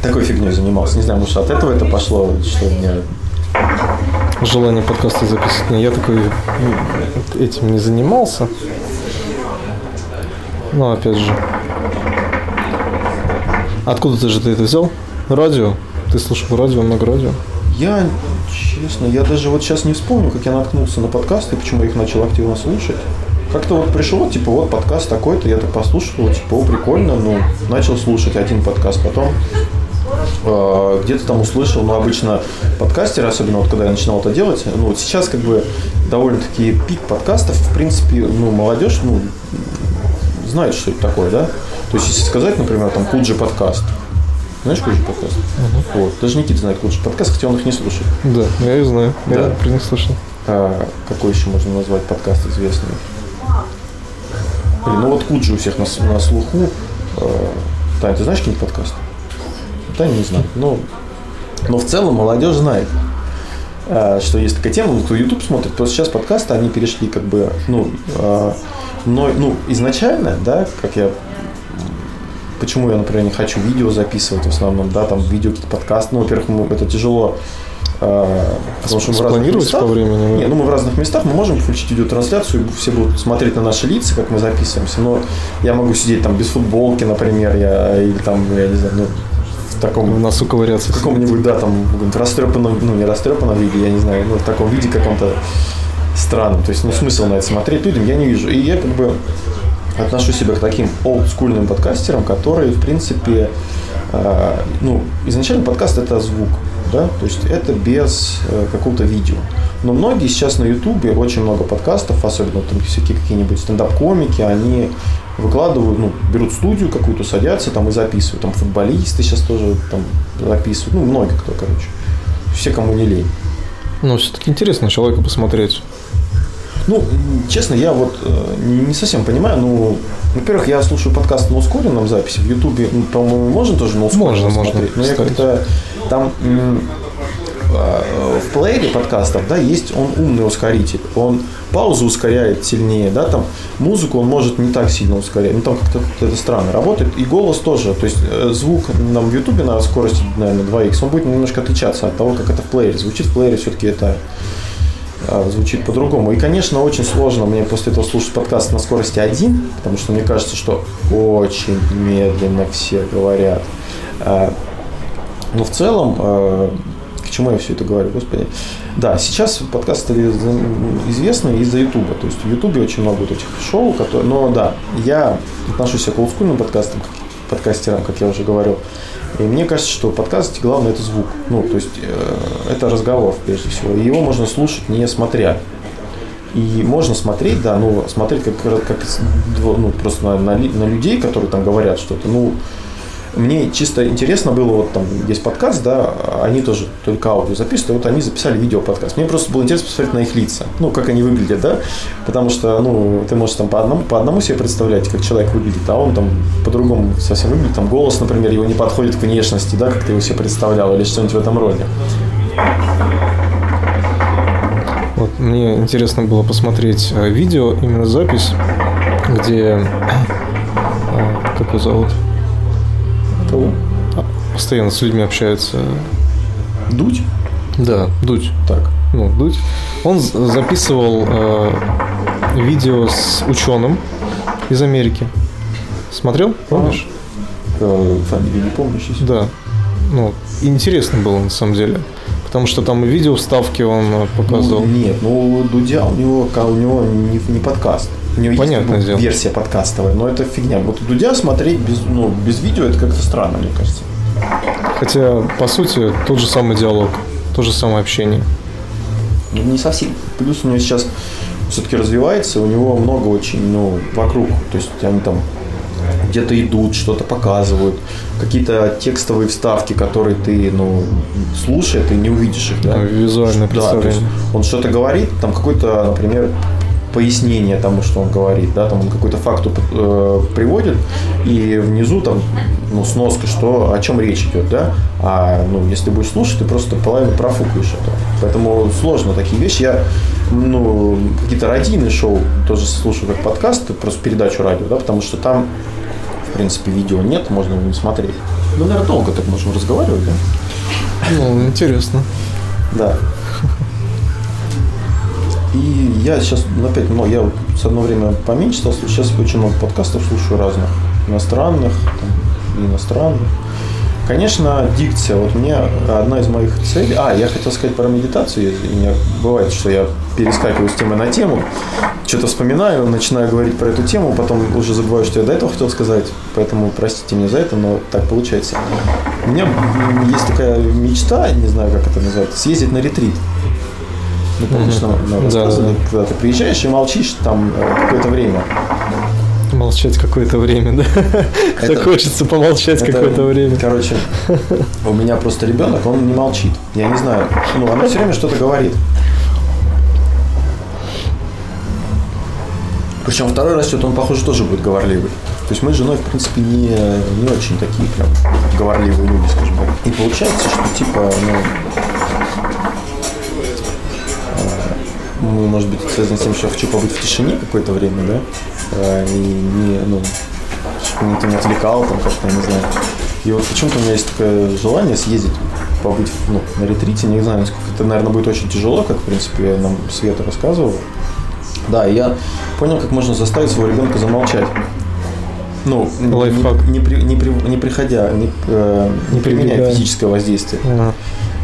[SPEAKER 2] такой фигней занимался. Не знаю, может, от этого это пошло, что у меня...
[SPEAKER 3] Желание подкаста записывать. Не, Я такой ну, этим не занимался. Но опять же. Откуда ты же ты это взял? Радио? Ты слушал радио, много радио?
[SPEAKER 2] Я, честно, я даже вот сейчас не вспомню, как я наткнулся на подкасты, почему я их начал активно слушать. Как-то вот пришел, типа, вот подкаст такой-то, я так послушал, типа, о, прикольно, ну, начал слушать один подкаст, потом э, где-то там услышал, ну, обычно подкастеры, особенно вот когда я начинал это делать, ну, вот сейчас как бы довольно-таки пик подкастов, в принципе, ну, молодежь, ну, знает, что это такое, да? То есть, если сказать, например, там, Куджи подкаст, знаешь Куджи подкаст? Вот, даже Никита знает Куджи подкаст, хотя он их не слушает.
[SPEAKER 3] Да, я их знаю.
[SPEAKER 2] Да.
[SPEAKER 3] Я про них слышал.
[SPEAKER 2] А, какой еще можно назвать подкаст известный? Блин, ну вот Куджи у всех на, на слуху. Э, Таня, ты знаешь какие-нибудь подкасты? Таня не знаю. Ну, но в целом молодежь знает, э, что есть такая тема, кто YouTube смотрит, то сейчас подкасты, они перешли как бы, ну, э, ну, изначально, да, как я почему я, например, не хочу видео записывать в основном, да, там видео, какие-то подкасты. Ну, во-первых, это тяжело, потому что мы в разных
[SPEAKER 3] Спланировать
[SPEAKER 2] местах.
[SPEAKER 3] по времени?
[SPEAKER 2] Не, ну мы в разных местах, мы можем включить видеотрансляцию, все будут смотреть на наши лица, как мы записываемся. Но я могу сидеть там без футболки, например, я, или там, я не знаю, ну, в таком
[SPEAKER 3] В носу ковыряться.
[SPEAKER 2] в каком-нибудь, да, там, растрепанном, ну, не растрепанном виде, я не знаю, ну, в таком виде каком-то странном. То есть, ну, смысл на это смотреть людям я не вижу. И я как бы отношу себя к таким олдскульным подкастерам, которые, в принципе, э, ну, изначально подкаст – это звук. Да, то есть это без э, какого-то видео. Но многие сейчас на Ютубе, очень много подкастов, особенно там всякие какие-нибудь стендап-комики, они выкладывают, ну, берут студию какую-то, садятся там и записывают. Там футболисты сейчас тоже там записывают, ну, многие кто, короче. Все, кому не лень.
[SPEAKER 3] Ну, все-таки интересно человека посмотреть.
[SPEAKER 2] Ну, честно, я вот э, не совсем понимаю. Ну, во-первых, я слушаю подкаст на ускоренном записи. В Ютубе, ну, по-моему, можно тоже на ускоренном
[SPEAKER 3] Можно, можно
[SPEAKER 2] смотреть. Но я как-то там э, в плеере подкастов, да, есть он умный ускоритель. Он паузу ускоряет сильнее, да, там музыку он может не так сильно ускорять. Ну, там как-то это странно работает. И голос тоже. То есть э, звук нам в Ютубе на скорости, наверное, 2х, он будет немножко отличаться от того, как это в плеере звучит. В плеере все-таки это а, звучит по-другому. И, конечно, очень сложно мне после этого слушать подкаст на скорости 1, потому что мне кажется, что очень медленно все говорят. А, Но в целом, а, к чему я все это говорю, господи. Да, сейчас подкасты стали известны из-за Ютуба. То есть в Ютубе очень много вот этих шоу, которые... Но да, я отношусь к олдскульным подкастам, подкастерам, как я уже говорил. И мне кажется, что в подкасте главное это звук. Ну, то есть э, это разговор прежде всего. И его можно слушать не смотря. И можно смотреть, да, ну, смотреть как, как ну, просто на, на на людей, которые там говорят что-то. Ну, мне чисто интересно было, вот там есть подкаст, да, они тоже только аудио записывают, вот они записали видео подкаст. Мне просто было интересно посмотреть на их лица, ну, как они выглядят, да, потому что, ну, ты можешь там по одному, по одному себе представлять, как человек выглядит, а он там по-другому совсем выглядит, там голос, например, его не подходит к внешности, да, как ты его себе представлял, или что-нибудь в этом роде.
[SPEAKER 3] Вот мне интересно было посмотреть э, видео, именно запись, где э, как его зовут?
[SPEAKER 2] Кого?
[SPEAKER 3] А, Постоянно с людьми общается.
[SPEAKER 2] Дудь?
[SPEAKER 3] Да, Дудь.
[SPEAKER 2] Так.
[SPEAKER 3] Ну, Дудь. Он записывал э, видео с ученым из Америки. Смотрел? Помнишь?
[SPEAKER 2] Э, Фамилию не помню сейчас.
[SPEAKER 3] Да. Ну, интересно было на самом деле. Потому что там и видео вставки он э, показывал.
[SPEAKER 2] Ну, нет, ну Дудя у него, у него не, не подкаст. У него
[SPEAKER 3] Понятное
[SPEAKER 2] есть ну, версия подкастовая, но это фигня. Вот Дудя смотреть без, ну, без видео это как-то странно, мне кажется.
[SPEAKER 3] Хотя, по сути, тот же самый диалог, то же самое общение.
[SPEAKER 2] Ну, не совсем. Плюс у него сейчас все-таки развивается, у него много очень, ну, вокруг. То есть они там где-то идут, что-то показывают, какие-то текстовые вставки, которые ты, ну, слушая, ты не увидишь их, да?
[SPEAKER 3] Ну, визуальное
[SPEAKER 2] Да,
[SPEAKER 3] представление.
[SPEAKER 2] он что-то говорит, там какое-то, например, пояснение тому, что он говорит, да, там он какой-то факт э, приводит, и внизу там, ну, сноска, что, о чем речь идет, да, а, ну, если будешь слушать, ты просто половину профукаешь это. Поэтому сложно такие вещи. Я, ну, какие-то радийные шоу тоже слушаю как подкасты, просто передачу радио, да, потому что там, в принципе, видео нет, можно его не смотреть. Ну, наверное, долго так можем разговаривать, да?
[SPEAKER 3] Ну, интересно.
[SPEAKER 2] Да. И я сейчас, ну, опять, ну, я с одно время поменьше стал слушать, сейчас очень много подкастов слушаю разных, иностранных, там, иностранных. Конечно, дикция. Вот мне одна из моих целей... А, я хотел сказать про медитацию. У меня бывает, что я перескакиваю с темы на тему, что-то вспоминаю, начинаю говорить про эту тему, потом уже забываю, что я до этого хотел сказать. Поэтому простите меня за это, но так получается. У меня есть такая мечта, не знаю, как это называется, съездить на ретрит. Ну, помнишь, нам, нам
[SPEAKER 3] Да,
[SPEAKER 2] рассказывали, когда ты приезжаешь и молчишь там э, какое-то время.
[SPEAKER 3] Молчать какое-то время, да?
[SPEAKER 2] Это-
[SPEAKER 3] Так хочется помолчать какое-то время.
[SPEAKER 2] Короче, у меня просто ребенок, он не молчит. Я не знаю. Ну, она все время что-то говорит. Причем второй растет, он, похоже, тоже будет говорливый. То есть мы с женой, в принципе, не, не очень такие прям говорливые люди, скажем так. И получается, что типа, ну, ну, может быть, связано с тем, что я хочу побыть в тишине какое-то время, да, Э, и не, ну, чтобы никто не отвлекал, там как-то, я не знаю. И вот почему-то у меня есть такое желание съездить, побыть ну, на ретрите, не знаю, насколько это, наверное, будет очень тяжело, как, в принципе, нам Света рассказывала. Да, и я понял, как можно заставить своего ребенка замолчать. Ну, не-
[SPEAKER 3] Лайфхак.
[SPEAKER 2] не, при- не, при- не приходя, не, э, не применяя физическое воздействие.
[SPEAKER 3] А,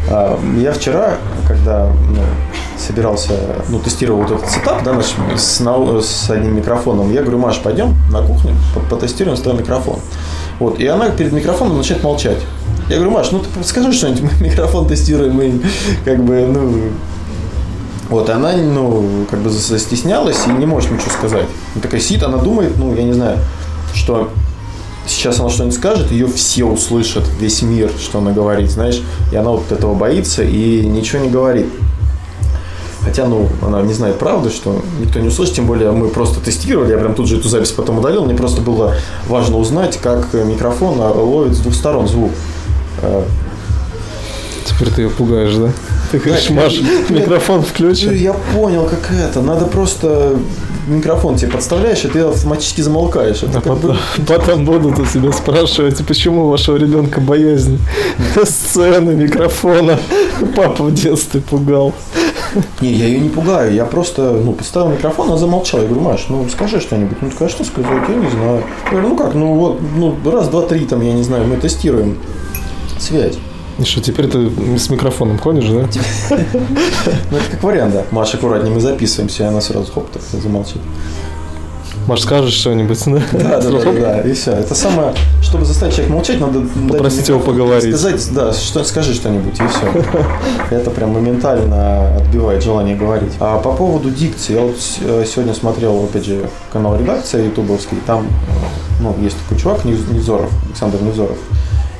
[SPEAKER 2] Я вчера, когда ну, собирался, ну, тестировал вот этот сетап, да, наш с, с одним микрофоном, я говорю, Маш, пойдем на кухню, по- потестируем с тобой микрофон. Вот, и она перед микрофоном начинает молчать. Я говорю, Маш, ну ты скажи что-нибудь, мы микрофон тестируем, и как бы, ну, вот, и она, ну, как бы застеснялась и не может ничего сказать. Она такая сидит, она думает, ну, я не знаю, что сейчас она что-нибудь скажет, ее все услышат, весь мир, что она говорит, знаешь, и она вот этого боится и ничего не говорит. Хотя, ну, она не знает правды, что никто не услышит, тем более мы просто тестировали, я прям тут же эту запись потом удалил, мне просто было важно узнать, как микрофон ловит с двух сторон звук. Э,
[SPEAKER 3] Теперь ты ее пугаешь, да? Ты говоришь, Маш, микрофон включен.
[SPEAKER 2] Я понял, как это. Надо просто микрофон тебе подставляешь, и ты автоматически замолкаешь. Это
[SPEAKER 3] А
[SPEAKER 2] как бы-
[SPEAKER 3] потом, [LAUGHS] потом будут у тебя спрашивать, почему у вашего ребенка боязнь [LAUGHS] сцены, микрофона. [LAUGHS] Папа в детстве пугал.
[SPEAKER 2] Не, я ее не пугаю, я просто, ну, поставил микрофон, она замолчала. Я говорю, Маш, ну, скажи что-нибудь. Ну, такая, что сказать, я не знаю. Я говорю, ну как, ну вот, ну, раз, два, три, там, я не знаю, мы тестируем связь.
[SPEAKER 3] И что, теперь ты с микрофоном ходишь, да? [LAUGHS]
[SPEAKER 2] Ну, это как вариант, да. Маша, аккуратнее, мы записываемся, и она сразу, хоп, так замолчит.
[SPEAKER 3] Маш, скажешь что-нибудь, да?
[SPEAKER 2] Да, да, да, да, и все. Это самое, чтобы заставить человека молчать, надо
[SPEAKER 3] Попросить его поговорить.
[SPEAKER 2] Сказать, да, что, скажи что-нибудь, и все. [LAUGHS] Это прям моментально отбивает желание говорить. А по поводу дикции, я вот э, сегодня смотрел, опять же, канал редакция ютубовский, там, э, ну, есть такой чувак, Невзоров, Александр Невзоров.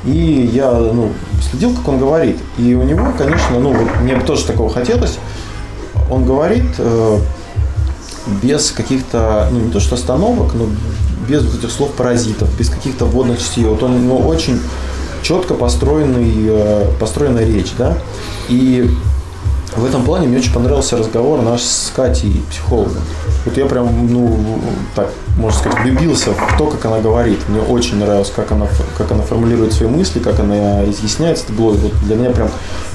[SPEAKER 2] И я, ну, следил, как он говорит. И у него, конечно, ну, мне бы тоже такого хотелось. Он говорит, э, без каких-то, ну не то что остановок, но без вот этих слов паразитов, без каких-то вводных частей. Вот он, у него очень четко построенный, э, построенная речь, да. И в этом плане мне очень понравился разговор наш с Катей, психологом. Вот я прям, ну, так, можно сказать, влюбился в то, как она говорит. Мне очень нравилось, как она, как она формулирует свои мысли, как она изъясняется. Это было вот для меня прям,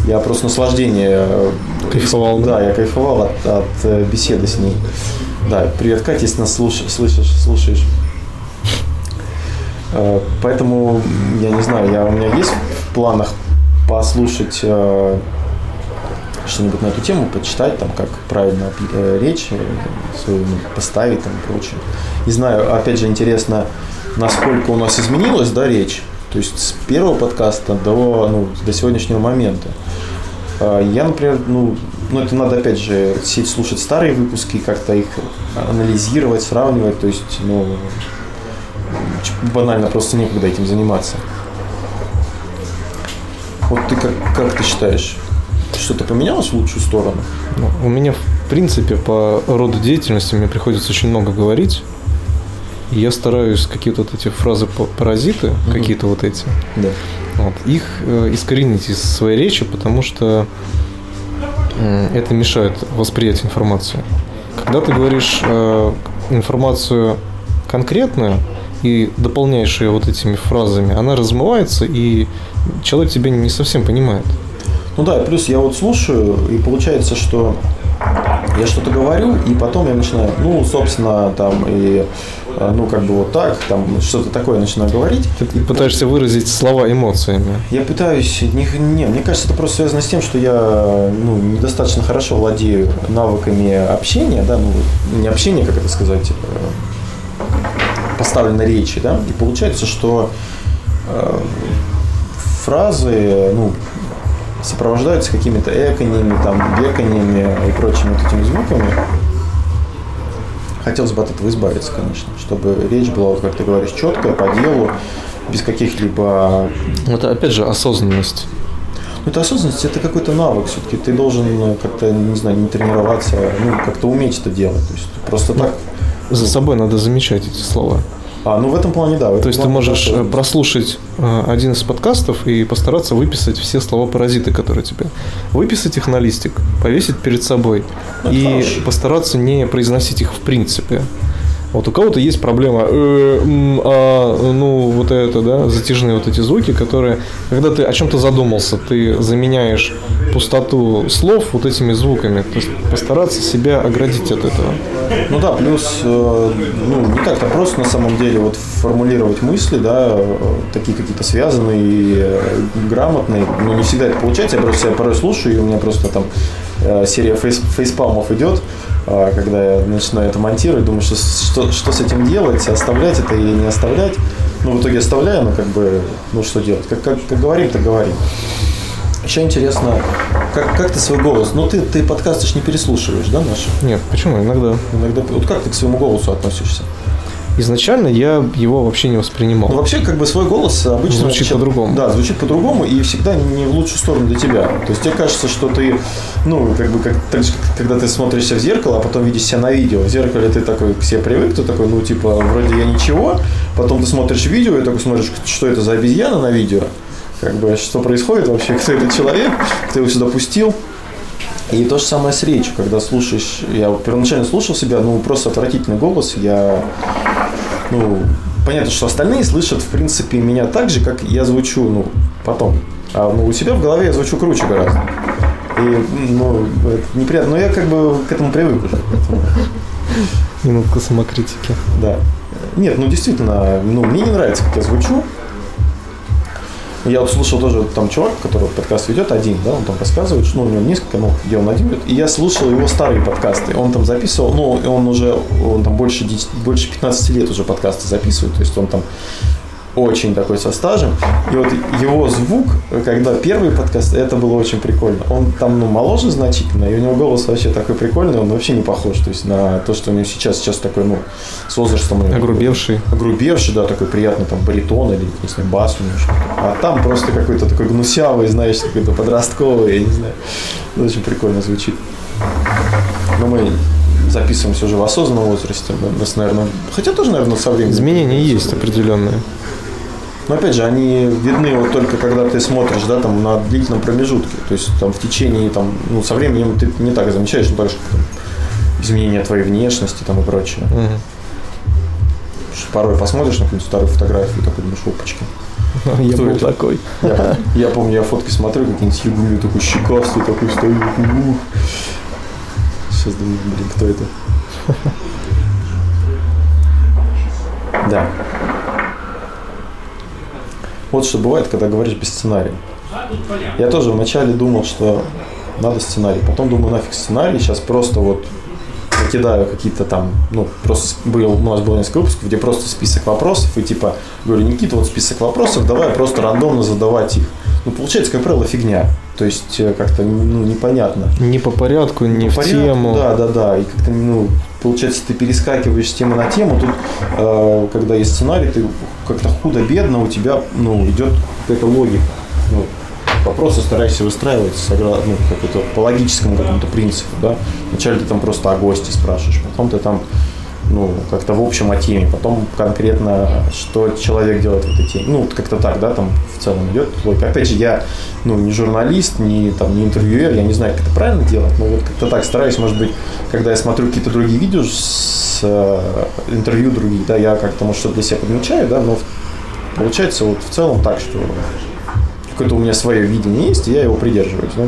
[SPEAKER 2] я просто наслаждение. э,
[SPEAKER 3] Кайфовал, да?
[SPEAKER 2] Я кайфовал от, от, э, беседы с ней. Да, привет, Катя, если нас слуш- слышишь, слушаешь. Э, Поэтому, я не знаю, я, у меня есть в планах послушать что-нибудь на эту тему, почитать, там, как правильно э, речь э, свою поставить там, и прочее. Не знаю, опять же, интересно, насколько у нас изменилась, да, речь, то есть с первого подкаста до, ну, до сегодняшнего момента. А, Я, например, ну, ну, это надо, опять же, сидеть, слушать старые выпуски, как-то их анализировать, сравнивать, то есть, ну, банально просто некогда этим заниматься. Вот ты как, как ты считаешь, что-то поменялось в лучшую сторону?
[SPEAKER 3] Ну, У меня, в принципе, по роду деятельности мне приходится очень много говорить. И я стараюсь какие-то вот эти фразы па- паразиты, какие-то вот эти,
[SPEAKER 2] Да.
[SPEAKER 3] вот, их э, искоренить из своей речи, потому что м, это мешает восприятию информации. Когда ты говоришь э, информацию конкретную и дополняешь ее вот этими фразами, она размывается, и человек тебя не совсем понимает.
[SPEAKER 2] Ну да, плюс я вот слушаю, и получается, что я что-то говорю, и потом я начинаю, ну, собственно, там, и, э, ну, как бы вот так, там, что-то такое начинаю говорить.
[SPEAKER 3] Ты пытаешься выразить слова эмоциями.
[SPEAKER 2] Я пытаюсь, не, не, мне кажется, это просто связано с тем, что я ну, недостаточно хорошо владею навыками общения, да, ну, не общения, как это сказать, э, поставленной речи, да, и получается, что э, фразы, ну, сопровождаются какими-то экониями, там, беканиями и прочими вот этими звуками. Хотелось бы от этого избавиться, конечно, чтобы речь была, как ты говоришь, четкая, по делу, без каких-либо
[SPEAKER 3] Это опять же осознанность.
[SPEAKER 2] ну, это осознанность, это какой-то навык все-таки. Ты должен э, как-то, не знаю, не тренироваться, ну, как-то уметь это делать. То есть просто так.
[SPEAKER 3] За собой надо замечать эти слова.
[SPEAKER 2] А, ну в этом плане да. этом
[SPEAKER 3] То есть ты можешь
[SPEAKER 2] да,
[SPEAKER 3] э, прослушать э, один из подкастов и постараться выписать все слова паразиты, которые тебе. Выписать их на листик, повесить перед собой
[SPEAKER 2] Ну, это
[SPEAKER 3] и
[SPEAKER 2] хорошо.
[SPEAKER 3] постараться не произносить их в принципе. Вот у кого-то есть проблема, э, а, ну вот это, да, затяжные вот эти звуки, которые, когда ты о чем-то задумался, ты заменяешь пустоту слов вот этими звуками. То есть постараться себя оградить от этого.
[SPEAKER 2] Ну да, плюс, э, ну, не так-то просто на самом деле вот формулировать мысли, да, такие какие-то связанные э, грамотные. Ну, не всегда это получается. Я просто себя порой слушаю, и у меня просто там серия фейс, фейспалмов идет, э, когда я начинаю это монтировать, думаю, что, что, что с этим делать, оставлять это или не оставлять. ну, в итоге оставляю, но как бы, ну, что делать? Как, как, как говорим, так говорим. Еще интересно, как, как ты свой голос, ну, ты, ты подкасты ж не переслушиваешь, да, наши?
[SPEAKER 3] Нет, почему? Иногда.
[SPEAKER 2] Иногда, вот как ты к своему голосу относишься?
[SPEAKER 3] Изначально я его вообще не воспринимал.
[SPEAKER 2] Ну, вообще, как бы свой голос обычно...
[SPEAKER 3] Звучит
[SPEAKER 2] вообще-
[SPEAKER 3] по-другому.
[SPEAKER 2] Да, звучит по-другому и всегда не в лучшую сторону для тебя. То есть тебе кажется, что ты, ну, как бы, как когда ты смотришься в зеркало, а потом видишь себя на видео. В зеркале ты такой к себе привык, ты такой, ну, типа, вроде я ничего. Потом ты смотришь видео и такой смотришь, что это за обезьяна на видео. Как бы, что происходит вообще, кто этот человек, кто его сюда пустил. И то же самое с речью, когда слушаешь, я вот первоначально слушал себя, ну, просто отвратительный голос, я, ну, понятно, что остальные слышат, в принципе, меня так же, как я звучу, ну, потом. А ну, у себя в голове я звучу круче гораздо. И, ну, это неприятно, но я как бы к этому привык уже, поэтому,
[SPEAKER 3] Минутка самокритики.
[SPEAKER 2] да. Нет, ну, действительно, ну, мне не нравится, как я звучу. Я вот слушал тоже там чувак, который подкаст ведет один, да, он там рассказывает, что ну, у него несколько, ну, где он один ведет. И я слушал его старые подкасты. Он там записывал, ну, он уже, он там больше, 10 больше 15 лет уже подкасты записывает, то есть он там очень такой со стажем. И вот его звук, когда первый подкаст, это было очень прикольно. Он там, ну, моложе значительно, и у него голос вообще такой прикольный, он вообще не похож, то есть на то, что у него сейчас, сейчас такой, ну, с возрастом. у
[SPEAKER 3] Огрубевший.
[SPEAKER 2] огрубевший, да, такой приятный там баритон или, не знаю, бас у него что-то. А там просто какой-то такой гнусявый, знаешь, какой-то подростковый, я не знаю. Ну, очень прикольно звучит. Но мы записываемся уже в осознанном возрасте. да, Нас, наверное, хотя тоже, наверное, со временем.
[SPEAKER 3] Изменения есть определенные.
[SPEAKER 2] Но опять же, они видны вот только когда ты смотришь, да, там на длительном промежутке. То есть там в течение, там, ну, со временем ты не так замечаешь, ну, как там, изменения твоей внешности там и прочее. Что порой посмотришь на какую-нибудь старую фотографию такой думаешь, опачки. [LAUGHS]
[SPEAKER 3] Я
[SPEAKER 2] Кто
[SPEAKER 3] был
[SPEAKER 2] это?
[SPEAKER 3] такой.
[SPEAKER 2] Я, [LAUGHS] я помню, я фотки смотрю, какие-нибудь ебуни, такой щекастый, такой стою. ух. Сейчас думаю, блин, кто это? [LAUGHS] Да. Вот что бывает, когда говоришь без сценария. Я тоже вначале думал, что надо сценарий. Потом думаю, нафиг сценарий. Сейчас просто вот накидаю какие-то там, ну, просто был, у нас было несколько выпусков, где просто список вопросов, и типа, говорю, Никита, вот список вопросов, давай просто рандомно задавать их. Ну, получается, как правило, фигня. То есть, э, как-то, ну, непонятно.
[SPEAKER 3] Не по порядку, не в
[SPEAKER 2] Порядок,
[SPEAKER 3] тему.
[SPEAKER 2] Да, да, да. И как-то, ну, получается, ты перескакиваешь с темы на тему. Тут, э, когда есть сценарий, ты как-то худо-бедно у тебя, ну, идет какая-то логика. Ну, вопросы стараешься выстраивать согра- ну, как-то по логическому какому-то принципу, да. Вначале ты там просто о гости спрашиваешь, потом ты там ну, как-то в общем о теме, потом конкретно, что человек делает в этой теме. Ну, как-то так, да, там в целом идет. Опять же, я, ну, не журналист, не, там, не интервьюер, я не знаю, как это правильно делать, но вот как-то так стараюсь, может быть, когда я смотрю какие-то другие видео с э, интервью других, да, я как-то, может, что-то для себя подмечаю, да, но получается вот в целом так, что какое-то у меня свое видение есть, и я его придерживаюсь, да.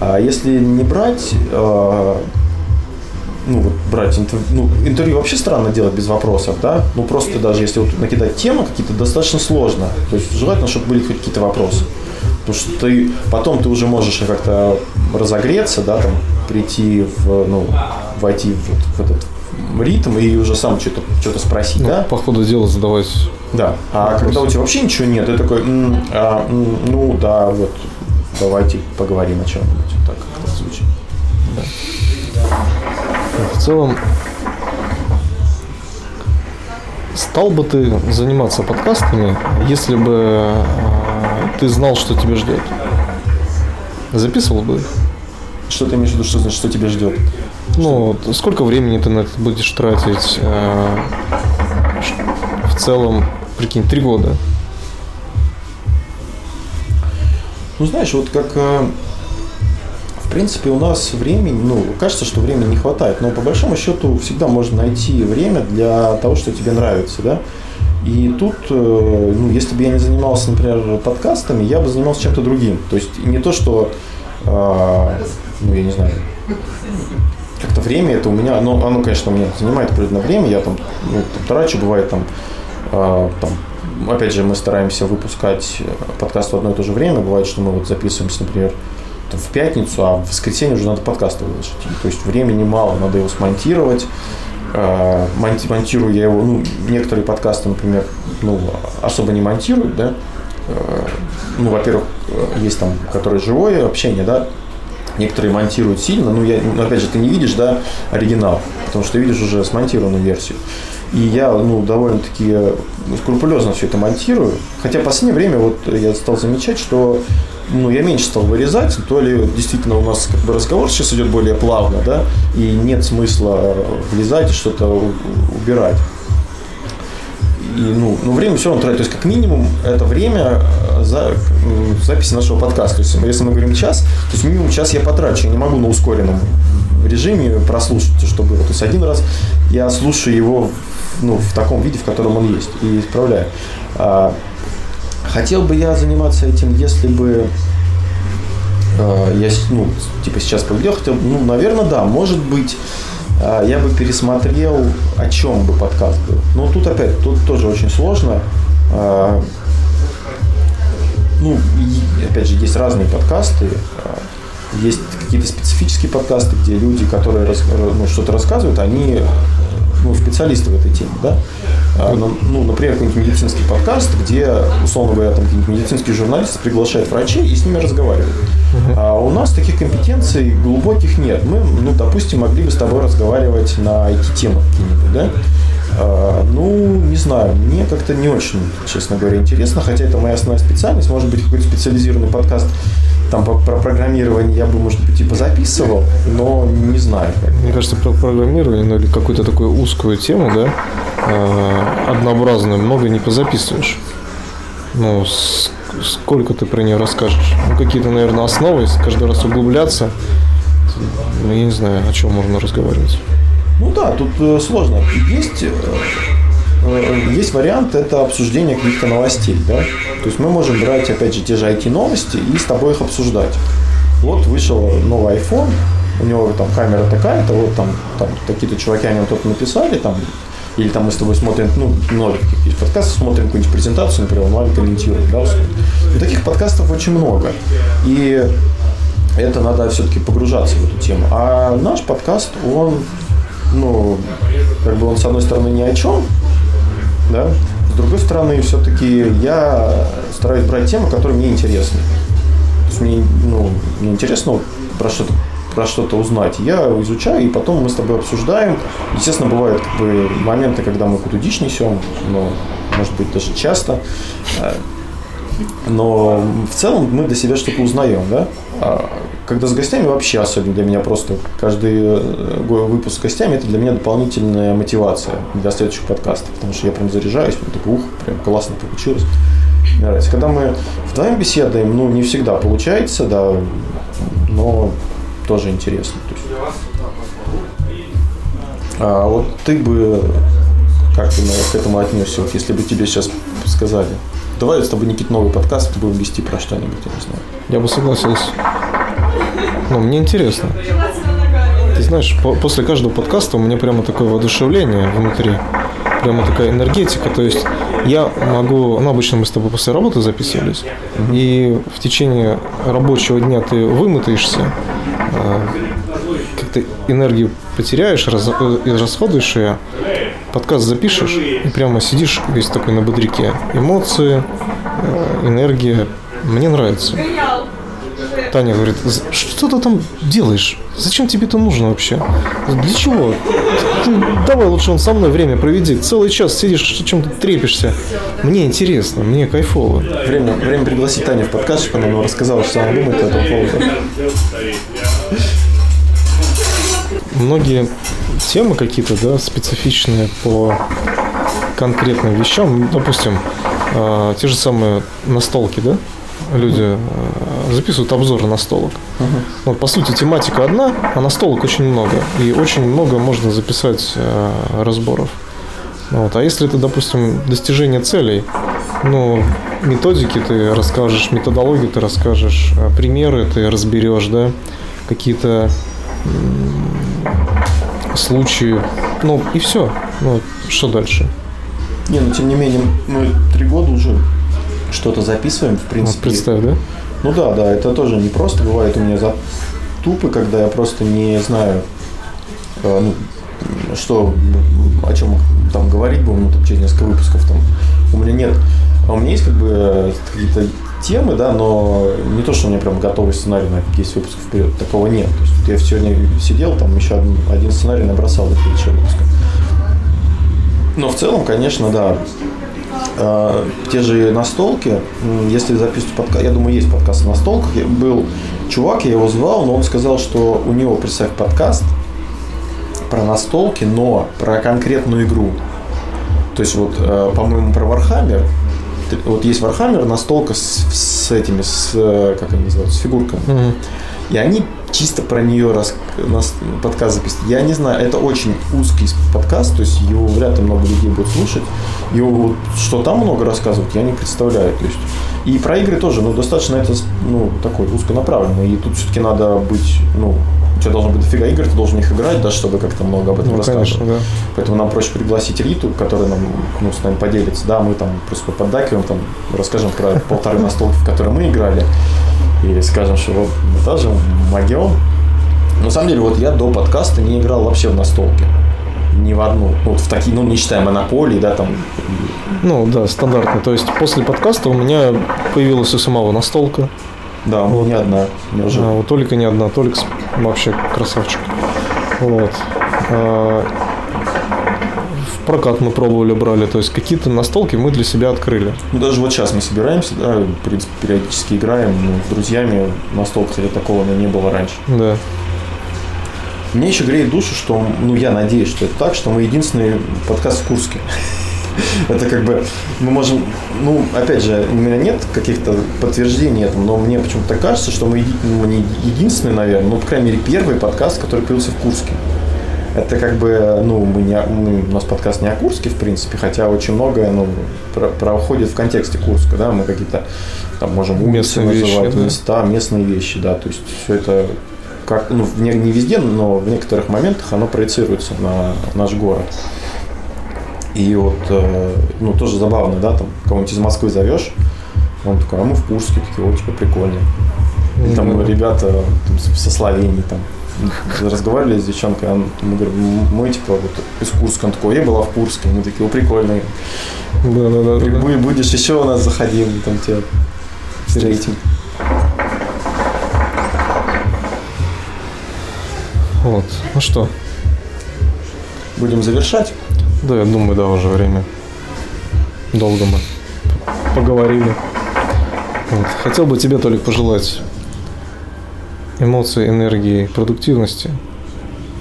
[SPEAKER 2] А если не брать, э, ну, вот брать интервью, ну, интервью вообще странно делать без вопросов, да, ну, просто даже если вот накидать темы какие-то, достаточно сложно, то есть желательно, чтобы были хоть какие-то вопросы, потому что ты, потом ты уже можешь как-то разогреться, да, там, прийти в, ну, войти в, в этот ритм и уже сам что-то что спросить,
[SPEAKER 3] Ну,
[SPEAKER 2] да,
[SPEAKER 3] По ходу дела задавать.
[SPEAKER 2] да, а когда у тебя вообще ничего нет, ты такой, «М, а, м, ну, да, вот, давайте поговорим о чем-нибудь, Вот так как это звучит.
[SPEAKER 3] В целом, стал бы ты заниматься подкастами, если бы э, ты знал, что тебя ждет? Записывал бы их?
[SPEAKER 2] Что ты имеешь в виду, что значит, что тебя ждет?
[SPEAKER 3] Ну, вот сколько времени ты на это будешь тратить? э, В целом, прикинь, три года.
[SPEAKER 2] Ну, знаешь, вот как, э, принципе, у нас времени, ну, кажется, что времени не хватает, но по большому счету всегда можно найти время для того, что тебе нравится, да. И тут, э, ну, если бы я не занимался, например, подкастами, я бы занимался чем-то другим. То есть не то, что, э, ну, я не знаю, как-то время это у меня, оно, оно, конечно, у меня занимает определенное время, я там, ну, там трачу, бывает там, э, там, опять же, мы стараемся выпускать э, подкаст в одно и то же время, бывает, что мы вот записываемся, например, в пятницу, а в воскресенье уже надо подкаст выложить, то есть времени мало, надо его смонтировать, э, монти- монтирую я его, ну, некоторые подкасты, например, ну, особо не монтируют, да, Э, ну, во-первых, э, есть там, которые живое общение, да, некоторые монтируют сильно, ну, я, опять же, ты не видишь, да, оригинал, потому что ты видишь уже смонтированную версию. И я, ну, довольно-таки ну, скрупулезно все это монтирую. Хотя в последнее время вот я стал замечать, что ну, я меньше стал вырезать, то ли действительно у нас как бы разговор сейчас идет более плавно, да, и нет смысла влезать и что-то убирать. И, ну, ну, время все равно тратить. То есть, как минимум, это время э, за м, записи нашего подкаста. То есть, если мы говорим час, то есть минимум час я потрачу. Я не могу на ускоренном режиме прослушать, что было. То есть, один раз я слушаю его ну, в таком виде, в котором он есть, и исправляю. А, хотел бы я заниматься этим, если бы э, я, ну, типа сейчас поглядел, хотел, ну, наверное, да, может быть, э, я бы пересмотрел, о чем бы подкаст был. Но тут опять, тут тоже очень сложно. Э, Ну, опять же, есть разные подкасты. э, Есть какие-то специфические подкасты, где люди, которые ну, что-то рассказывают, они ну, специалисты в этой теме, да? А, ну, ну, например, какой-нибудь медицинский подкаст, где, условно говоря, там какие-нибудь медицинские журналисты приглашают врачей и с ними разговаривают. А у нас таких компетенций глубоких нет. Мы, ну, допустим, могли бы с тобой разговаривать на IT-темы какие-нибудь, да? А, ну, не знаю, мне как-то не очень, честно говоря, интересно, хотя это моя основная специальность, может быть, какой-то специализированный подкаст там про программирование я бы, может быть, и позаписывал, но не знаю.
[SPEAKER 3] Мне кажется, про программирование, ну или какую-то такую узкую тему, да, э, однообразную, много не позаписываешь. Ну, сколько ты про нее расскажешь? Ну, какие-то, наверное, основы, если каждый раз углубляться, ну, я не знаю, о чем можно разговаривать.
[SPEAKER 2] Ну да, тут э, сложно. Есть, э, э, есть вариант, это обсуждение каких-то новостей, да. То есть мы можем брать, опять же, те же IT-новости и с тобой их обсуждать. Вот вышел новый iPhone, у него там камера такая-то, вот там, там какие-то чуваки о нем что-то написали, там, или там мы с тобой смотрим, ну, много есть подкастов, смотрим какую-нибудь презентацию, например, онлайн комментируем, да. Но таких подкастов очень много. И это надо все-таки погружаться в эту тему. А наш подкаст, он, ну, как бы он, с одной стороны, ни о чем, да, с другой стороны, все-таки я стараюсь брать темы, которые мне интересны. То есть мне, ну, мне интересно про что-то про что-то узнать. Я изучаю, и потом мы с тобой обсуждаем. Естественно, бывают как бы, моменты, когда мы какую-то дичь несем, но, может быть, даже часто. Э, Но в целом мы для себя что-то узнаем, да? Когда с гостями вообще особенно для меня просто каждый э, выпуск с гостями это для меня дополнительная мотивация для следующих подкастов, потому что я прям заряжаюсь, вот такой, ух, прям классно получилось. Мне нравится. Когда мы вдвоем беседуем, ну, не всегда получается, да, но тоже интересно. То есть. А вот ты бы как ты к этому отнесся, вот если бы тебе сейчас сказали, давай с тобой, Никит, новый подкаст будем вести про что-нибудь, я не знаю.
[SPEAKER 3] Я бы согласился. Ну, мне интересно. Ты знаешь, по- после каждого подкаста у меня прямо такое воодушевление внутри. Прямо такая энергетика. То есть я могу... Ну, обычно мы с тобой после работы записывались. И в течение рабочего дня ты вымотаешься, а, как-то энергию потеряешь, раз- э, и расходуешь ее, подкаст запишешь, и прямо сидишь весь такой на бодряке. Эмоции, э, энергия. Мне нравится. Таня говорит, «З- что ты там делаешь? Зачем тебе это нужно вообще? Для чего? Ты давай лучше он со мной время проведи. Целый час сидишь, чем-то трепишься. Мне интересно, мне кайфово.
[SPEAKER 2] Время, время пригласить Таню в подкаст, чтобы она нам рассказала, что она думает по этому поводу.
[SPEAKER 3] Многие темы какие-то, да, специфичные по конкретным вещам. Допустим, э, те же самые настолки, да? Люди э, записывают обзоры настолок. Вот, по сути, тематика одна, а настолок очень много. И очень много можно записать э, разборов. Вот. А если это, допустим, достижение целей, ну, методики ты расскажешь, методологию ты расскажешь, э, примеры ты разберешь, да, какие-то случаи, ну, и все. Ну, что дальше?
[SPEAKER 2] Не, но тем не менее, мы три года уже что-то записываем, в
[SPEAKER 3] Вот
[SPEAKER 2] принципе.
[SPEAKER 3] представь, да?
[SPEAKER 2] Ну да, да, это тоже не просто. Бывает у меня затупы, когда я просто не знаю, э, ну, что, о чем там говорить будем, ну, там, через несколько выпусков там, у меня нет. А у меня есть как бы какие-то темы, да, но не то, что у меня прям готовый сценарий на 10 выпусков вперед, такого нет. То есть вот я сегодня сидел, там еще один, один сценарий набросал до следующего выпуска. Но в целом, конечно, да, э, те же настолки, если записывать подкаст, я думаю, есть подкаст о настолках, Я- был чувак, я его звал, но он сказал, что у него, представь, подкаст про настолки, но про конкретную игру. То есть вот, э, по-моему, про Warhammer, вот есть Warhammer, настолка с, с этими, с, э, как они называются, с фигурками.
[SPEAKER 3] Мгм.
[SPEAKER 2] И они чисто про нее рас... нас- подкаст записывают. Я не знаю, это очень узкий подкаст, то есть его вряд ли много людей будут слушать. Его вот, что там много рассказывать, я не представляю. То есть. И про игры тоже, ну, достаточно это ну, такой узконаправленный. И тут все-таки надо быть, ну, у тебя должно быть дофига игр, ты должен их играть, да, чтобы как-то много об этом
[SPEAKER 3] Ну,
[SPEAKER 2] рассказывать.
[SPEAKER 3] конечно, да.
[SPEAKER 2] Поэтому нам проще пригласить Риту, которая нам, ну, с нами поделится. Да, мы там просто поддакиваем, там, расскажем про полторы настолки, в которые мы играли. И скажем, что вот тоже могем. На самом деле, вот я до подкаста не играл вообще в настолки. Ни в одну. Вот в такие, ну, не считая монополии, да, там.
[SPEAKER 3] Ну, да, стандартно. То есть после подкаста у меня появилась у самого настолка.
[SPEAKER 2] Да, ну, не одна. Мне уже
[SPEAKER 3] А, у Толика не одна, Толик вообще красавчик. Вот. Прокат мы пробовали, брали. То есть какие-то настолки мы для себя открыли.
[SPEAKER 2] Ну, даже вот сейчас мы собираемся, да, в принципе, периодически играем ну, с друзьями. Настолка, кстати, такого не было раньше.
[SPEAKER 3] Да.
[SPEAKER 2] Мне еще греет душу, что, ну, я надеюсь, что это так, что мы единственный подкаст в Курске. [LAUGHS] Это как бы мы можем, ну, опять же, у меня нет каких-то подтверждений этому, но мне почему-то кажется, что мы ну, не единственный, наверное, но, по крайней мере, первый подкаст, который появился в Курске. Это как бы, ну, мы не, мы- у нас подкаст не о Курске, в принципе, хотя очень многое, ну, про- проходит в контексте Курска, да, мы какие-то там можем улицы
[SPEAKER 3] Местные вещи,
[SPEAKER 2] называть,
[SPEAKER 3] да.
[SPEAKER 2] места, местные вещи, да, то есть все это как, ну, не, не везде, но в некоторых моментах оно проецируется на наш город. И вот, э, ну, тоже забавно, да, там, кого-нибудь из Москвы зовешь, он такой, а мы в Курске, такие, о, типа, прикольно. И там
[SPEAKER 3] Да.
[SPEAKER 2] ребята там, со Словении, там, разговаривали с девчонкой, он, мы говорим, «М- мы, типа, вот из Курска, он такой, я была в Курске, мы такие, о, прикольно,
[SPEAKER 3] Да, да, да. да, да.
[SPEAKER 2] Бу- будешь еще у нас заходи, мы там тебя встретим.
[SPEAKER 3] Вот. Ну что?
[SPEAKER 2] Будем завершать.
[SPEAKER 3] Да, я думаю, да, уже время. Долго мы поговорили. Вот. Хотел бы тебе, Толик, пожелать эмоций, энергии, продуктивности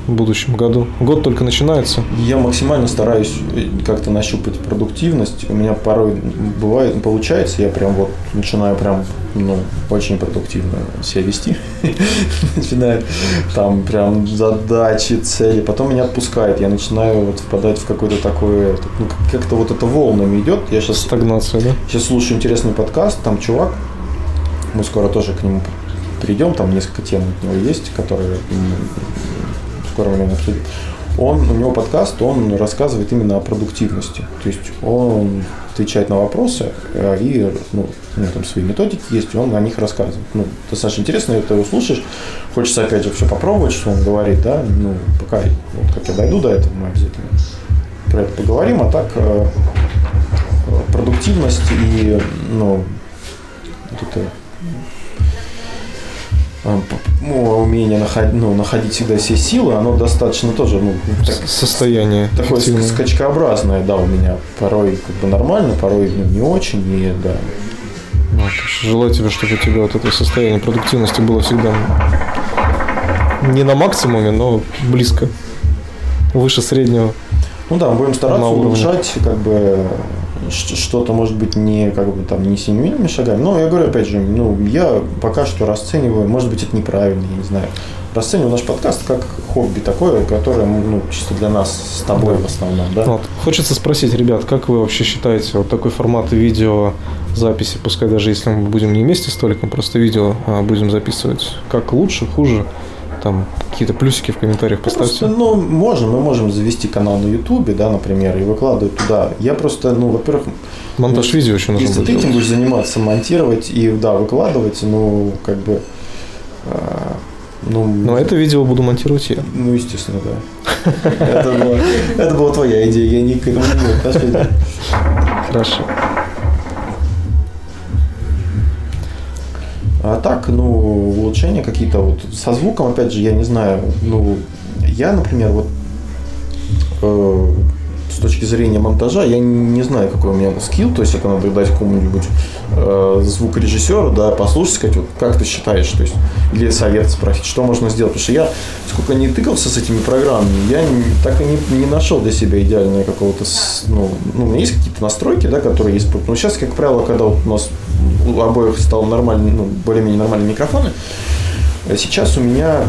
[SPEAKER 3] в будущем году. Год только начинается.
[SPEAKER 2] Я максимально стараюсь э, как-то нащупать продуктивность. У меня порой бывает, получается, я прям вот начинаю прям, ну, очень продуктивно себя вести. [LAUGHS] Начинаю там прям задачи, цели. Потом меня отпускает. Я начинаю вот впадать в какой-то такой, ну, как-то вот это волнами идет. Я сейчас
[SPEAKER 3] Стагнация, да?
[SPEAKER 2] Сейчас слушаю интересный подкаст, там чувак, мы скоро тоже к нему придем, там несколько тем от него есть, которые в скором времени обсудим. Он, у него подкаст, он рассказывает именно о продуктивности. То есть он отвечает на вопросы, э, и ну, у него там свои методики есть, и он о них рассказывает. Ну, достаточно интересно, это слушаешь. Хочется, опять же, все попробовать, что он говорит, да, ну, пока, вот как я дойду до этого, мы обязательно про это поговорим, а так э, э, продуктивность и, ну, вот это умение находить, ну, находить всегда все силы, оно достаточно тоже, ну, так-
[SPEAKER 3] Состояние.
[SPEAKER 2] такое
[SPEAKER 3] эффективное.
[SPEAKER 2] ск- скачкообразное, да, у меня порой как бы нормально, порой ну, не очень, и да.
[SPEAKER 3] Вот. Желаю тебе, чтобы у тебя вот это состояние продуктивности было всегда не на максимуме, но близко. Выше среднего.
[SPEAKER 2] Ну да, будем стараться улучшать, как бы что-то может быть не как бы там не семимильными шагами. Но я говорю опять же, ну я пока что расцениваю, может быть это неправильно, я не знаю. Расцениваю наш подкаст как хобби такое, которое ну чисто для нас с тобой
[SPEAKER 3] Да.
[SPEAKER 2] в основном, да.
[SPEAKER 3] Вот. Хочется спросить, ребят, как вы вообще считаете вот такой формат видео записи, пускай даже если мы будем не вместе с Толиком, просто видео а, будем записывать, как лучше, хуже? Там какие-то плюсики в комментариях
[SPEAKER 2] Ну,
[SPEAKER 3] поставьте.
[SPEAKER 2] Просто, ну, можем, мы можем завести канал на Ютубе, да, например, и выкладывать туда. Я просто, ну, во-первых,
[SPEAKER 3] Монтаж видео еще нужно
[SPEAKER 2] если
[SPEAKER 3] будет
[SPEAKER 2] ты этим
[SPEAKER 3] делать.
[SPEAKER 2] будешь заниматься, монтировать и, да, выкладывать, ну, как бы, а, ну,
[SPEAKER 3] Но это видео буду монтировать я.
[SPEAKER 2] ну, естественно, да. Это была, твоя идея, я не к этому не.
[SPEAKER 3] Хорошо.
[SPEAKER 2] А так, ну, улучшения какие-то вот со звуком, опять же, я не знаю, ну, я, например, вот э, с точки зрения монтажа, я не знаю, какой у меня скилл, то есть это надо дать какому-нибудь э, звукорежиссеру, да, послушать, сказать, вот, как ты считаешь, то есть, или совет спросить, что можно сделать, потому что я, сколько не тыкался с этими программами, я так и не, не нашел для себя идеального какого-то, ну, ну, у меня есть какие-то настройки, да, которые есть, ну, сейчас, как правило, когда вот у нас у обоих стал нормальный, ну, более-менее нормальные микрофоны, э, сейчас у меня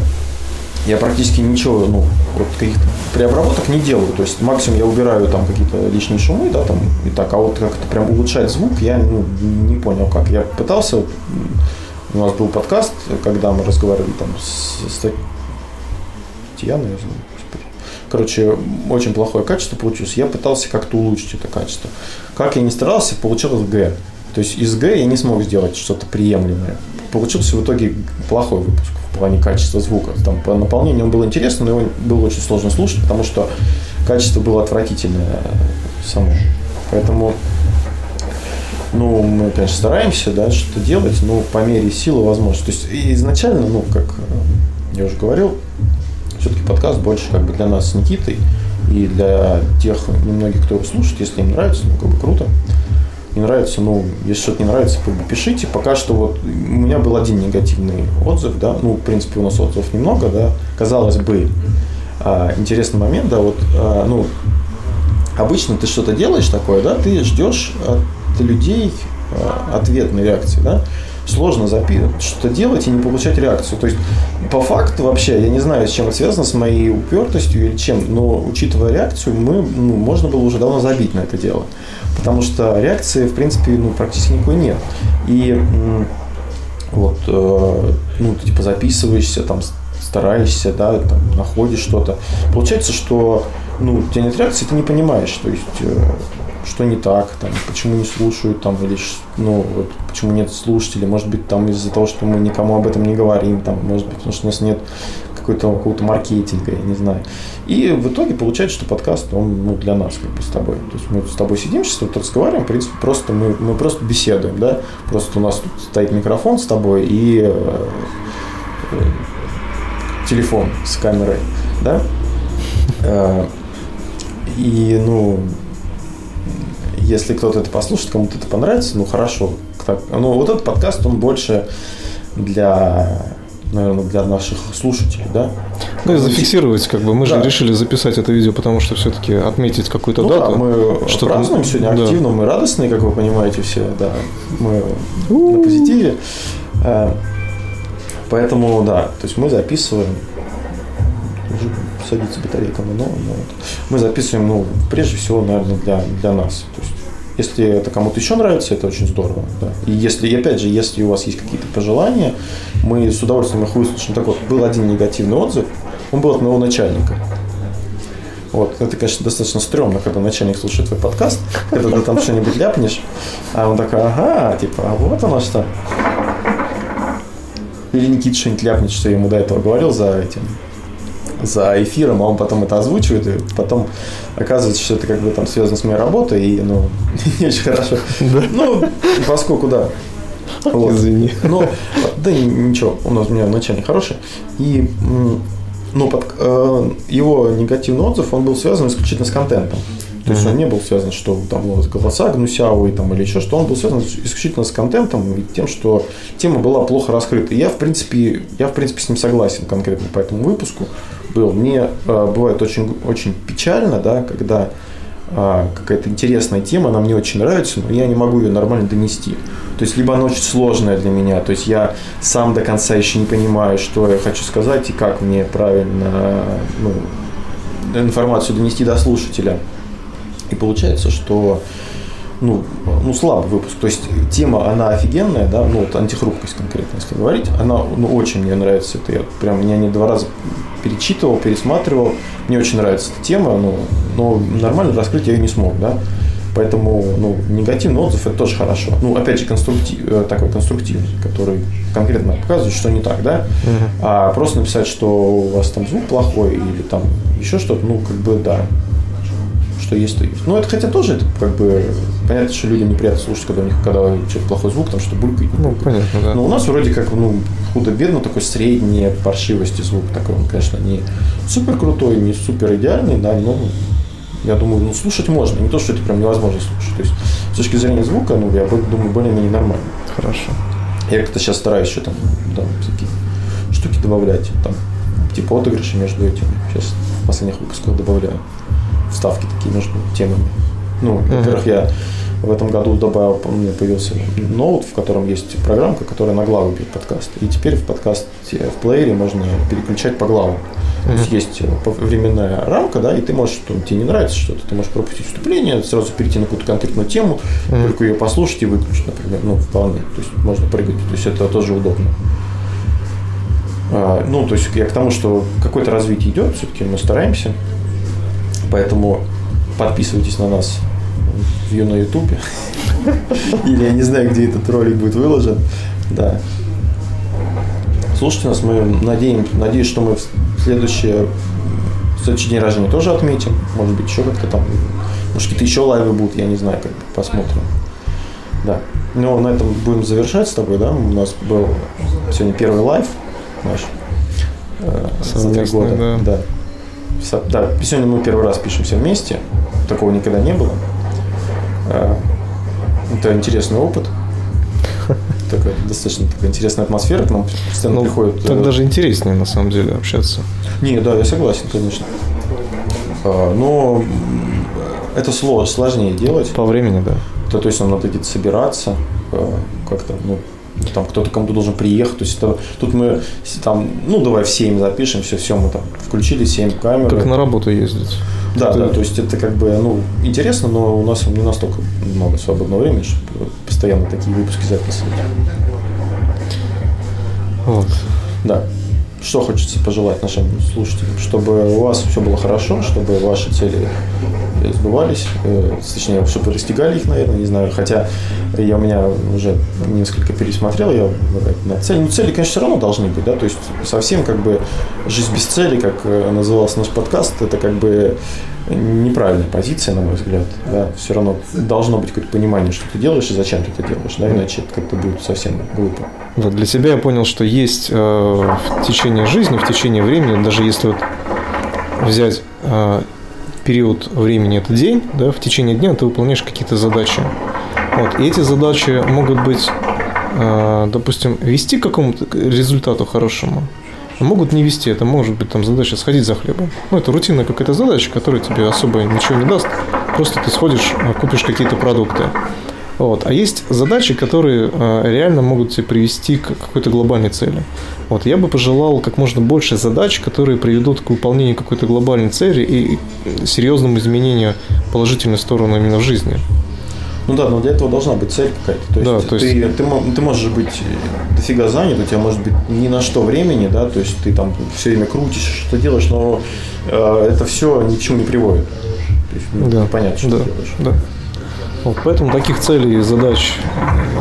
[SPEAKER 2] я практически ничего, ну, вот каких-то преобработок не делаю. То есть максимум я убираю там какие-то лишние шумы, да, там и так, а вот как-то прям улучшать звук я ну, не понял как. Я пытался, у нас был подкаст, когда мы разговаривали там с, с Татьяной, я знаю, господи. Короче, очень плохое качество получилось. Я пытался как-то улучшить это качество. Как я не старался, получилось Г. То есть из Г я не смог сделать что-то приемлемое. Получился в итоге плохой выпуск в плане качества звука. Там по наполнению он был интересный, но его было очень сложно слушать, потому что качество было отвратительное само. Поэтому ну, мы, конечно, стараемся, да, что-то делать, но по мере силы возможности. То есть изначально, ну, как э, я уже говорил, все-таки подкаст больше как бы для нас с Никитой и для тех немногих, кто его слушает, если им нравится, ну, как бы круто. Не нравится, ну, если что-то не нравится, пишите. Пока что вот у меня был один негативный отзыв, да, ну, в принципе, у нас отзывов немного, да, казалось бы, а, интересный момент, да, вот, а, ну, обычно ты что-то делаешь такое, да, ты ждешь от людей а, ответной реакции, да. Сложно что-то делать и не получать реакцию. То есть, по факту вообще, я не знаю, с чем это связано, с моей упертостью или чем, но учитывая реакцию, мы, ну, можно было уже давно забить на это дело. Потому что реакции, в принципе, ну, практически никакой нет. И вот, э, ну, ты типа записываешься, там, стараешься, да, там, находишь что-то. Получается, что, ну, у тебя нет реакции, ты не понимаешь, то есть, э, что не так, там, почему не слушают, там, или, ну, вот, почему нет слушателей, может быть, там, из-за того, что мы никому об этом не говорим, там, может быть, потому что у нас нет какой-то какого-то маркетинга, я не знаю. И в итоге получается, что подкаст, он ну, для нас, как бы, с тобой. То есть мы с тобой сидим сейчас, вот разговариваем, в принципе, просто мы, мы просто беседуем, да. Просто у нас тут стоит микрофон с тобой и э, телефон с камерой, да. Э, И, ну, если кто-то это послушает, кому-то это понравится, ну, хорошо. Ну, вот этот подкаст, он больше для, наверное, для наших слушателей, да.
[SPEAKER 3] Ну и зафиксировать, как бы. Мы же
[SPEAKER 2] Да.
[SPEAKER 3] решили записать это видео, потому что все-таки отметить какую-то
[SPEAKER 2] Ну
[SPEAKER 3] дату.
[SPEAKER 2] да, мы
[SPEAKER 3] что
[SPEAKER 2] празднуем сегодня
[SPEAKER 3] да.
[SPEAKER 2] активно, мы радостные, как вы понимаете, все, да. Мы на позитиве. Э, Поэтому, да, то есть мы записываем садится батарейка на но, но вот. мы записываем, ну, прежде всего, наверное, для, для нас. То есть, если это кому-то еще нравится, это очень здорово. Да. И если, и опять же, если у вас есть какие-то пожелания, мы с удовольствием их выслушаем. Так вот, был один негативный отзыв, он был от моего начальника. Вот, это, конечно, достаточно стрёмно, когда начальник слушает твой подкаст, когда ты там что-нибудь ляпнешь, а он такой, ага, типа, а вот оно что. Или Никита что-нибудь ляпнет, что я ему до этого говорил за этим, за эфиром, а он потом это озвучивает, и потом оказывается, что это как бы там связано с моей работой, и, ну, [LAUGHS] не очень хорошо. Ну, поскольку, да. Вот.
[SPEAKER 3] Извини.
[SPEAKER 2] Ну, да ни- ничего, у нас у меня начальник хороший. И м, ну, под, э, его негативный отзыв, он был связан исключительно с контентом. То есть он не был связан, что там у вас голоса гнусявые там, или еще что, он был связан исключительно с контентом и тем, что тема была плохо раскрыта. И я, в принципе, я, в принципе, с ним согласен конкретно по этому выпуску. Был. Мне э, бывает очень, очень печально, да, когда а, какая-то интересная тема, она мне очень нравится, но я не могу ее нормально донести. То есть, либо она очень сложная для меня, то есть я сам до конца еще не понимаю, что я хочу сказать и как мне правильно ну, информацию донести до слушателя. И получается, что ну, ну, слабый выпуск. То есть тема, она офигенная, да, ну, вот антихрупкость конкретно, если говорить, она, ну, очень мне нравится. Это я прям, я не два раза перечитывал, пересматривал. Мне очень нравится эта тема, ну, но нормально раскрыть я ее не смог, да. Поэтому, ну, негативный отзыв это тоже хорошо. Ну, опять же, конструктив, э, такой конструктивный, который конкретно показывает, что не так, да. А просто написать, что у вас там звук плохой или там еще что-то, ну, как бы, да, что есть, то есть. Ну, это хотя тоже, это как бы, понятно, что людям неприятно слушать, когда у них, когда у человека плохой звук, там что булькает.
[SPEAKER 3] Ну, понятно, да.
[SPEAKER 2] Но у нас вроде как, ну, худо-бедно такой средней паршивости звук такой, он, конечно, не супер крутой, не супер идеальный, да, но я думаю, ну, слушать можно, не то, что это прям невозможно слушать. То есть, с точки зрения звука, ну, я думаю, более-менее нормально.
[SPEAKER 3] Хорошо.
[SPEAKER 2] Я как-то сейчас стараюсь еще там, там всякие штуки добавлять, там, типа отыгрыши между этим. Сейчас в последних выпусках добавляю вставки такие между темами. Ну, во-первых, я в этом году добавил, у меня появился ноут, в котором есть программка, которая на главы бьет подкаст. И теперь в подкасте, в плеере можно переключать по главам. То есть есть э, временная рамка, да, и ты можешь, что тебе не нравится что-то, ты можешь пропустить вступление, сразу перейти на какую-то конкретную тему, только ее послушать и выключить, например, ну, вполне. То есть можно прыгать, то есть это тоже удобно. А, Ну, то есть я к тому, что какое-то развитие идет, все-таки мы стараемся. Поэтому подписывайтесь на нас в на Ютубе. [LAUGHS] Или я не знаю, где этот ролик будет выложен. Да. Слушайте нас, мы надеем, надеюсь, что мы в следующее, в следующий день рождения тоже отметим. Может быть, еще как-то там, может, какие-то еще лайвы будут, я не знаю, как посмотрим. Да. Ну, на этом будем завершать с тобой, да? У нас был сегодня первый лайв наш. э, за три
[SPEAKER 3] Совместный,
[SPEAKER 2] года.
[SPEAKER 3] да.
[SPEAKER 2] Да. Да, сегодня мы первый раз пишемся вместе. Такого никогда не было. Э, Это интересный опыт. [LAUGHS] Такая достаточно такая интересная атмосфера. К нам постоянно
[SPEAKER 3] Ну,
[SPEAKER 2] приходят.
[SPEAKER 3] так
[SPEAKER 2] э,
[SPEAKER 3] даже интереснее, на самом деле, общаться.
[SPEAKER 2] не, да, я согласен, конечно. А, Но это сло- сложнее делать.
[SPEAKER 3] По времени, да.
[SPEAKER 2] То, то есть нам надо где-то собираться, э, как-то, ну, там кто-то кому-то должен приехать. То есть это, тут мы там, ну, давай в 7 запишем, все, все, мы там включили 7 камер.
[SPEAKER 3] Как на работу ездить.
[SPEAKER 2] Да,
[SPEAKER 3] Это-
[SPEAKER 2] да, то есть это как бы, ну, интересно, но у нас не настолько много свободного времени, чтобы постоянно такие выпуски записывать.
[SPEAKER 3] Вот.
[SPEAKER 2] Да. Что хочется пожелать нашим слушателям? Чтобы у вас все было хорошо, чтобы ваши цели э, сбывались, э, точнее, чтобы вы достигали их, наверное, не знаю. Хотя я у меня уже несколько пересмотрел, вроде на цель. Ну, цели, конечно, все равно должны быть, да, то есть совсем как бы жизнь без цели, как э, назывался наш подкаст, это как бы неправильная позиция, на мой взгляд. Да, все равно должно быть какое-то понимание, что ты делаешь и зачем ты это делаешь, да, иначе это как-то будет совсем глупо.
[SPEAKER 3] Да, для себя я понял, что есть э, в течение жизни, в течение времени, даже если вот взять э, период времени, это день, да, в течение дня ты выполняешь какие-то задачи. Вот, и эти задачи могут быть, э, допустим, вести к какому-то результату хорошему, могут не вести. Это может быть там задача сходить за хлебом. Ну, это рутинная какая-то задача, которая тебе особо ничего не даст. Просто ты сходишь, э, купишь какие-то продукты. Вот. А есть задачи, которые э, реально могут тебя привести к какой-то глобальной цели. Вот. Я бы пожелал как можно больше задач, которые приведут к выполнению какой-то глобальной цели и серьезному изменению в положительную сторону именно в жизни.
[SPEAKER 2] Ну да, но для этого должна быть цель какая-то. То есть,
[SPEAKER 3] Да, то есть-
[SPEAKER 2] Ты, ты, ты можешь быть дофига занят, у тебя может быть ни на что времени, да, то есть ты там все время крутишь, что делаешь, но э, это все ни к чему не приводит. То есть, ну,
[SPEAKER 3] Да,
[SPEAKER 2] понятно, что
[SPEAKER 3] да,
[SPEAKER 2] ты делаешь.
[SPEAKER 3] да. Вот, поэтому таких целей и задач,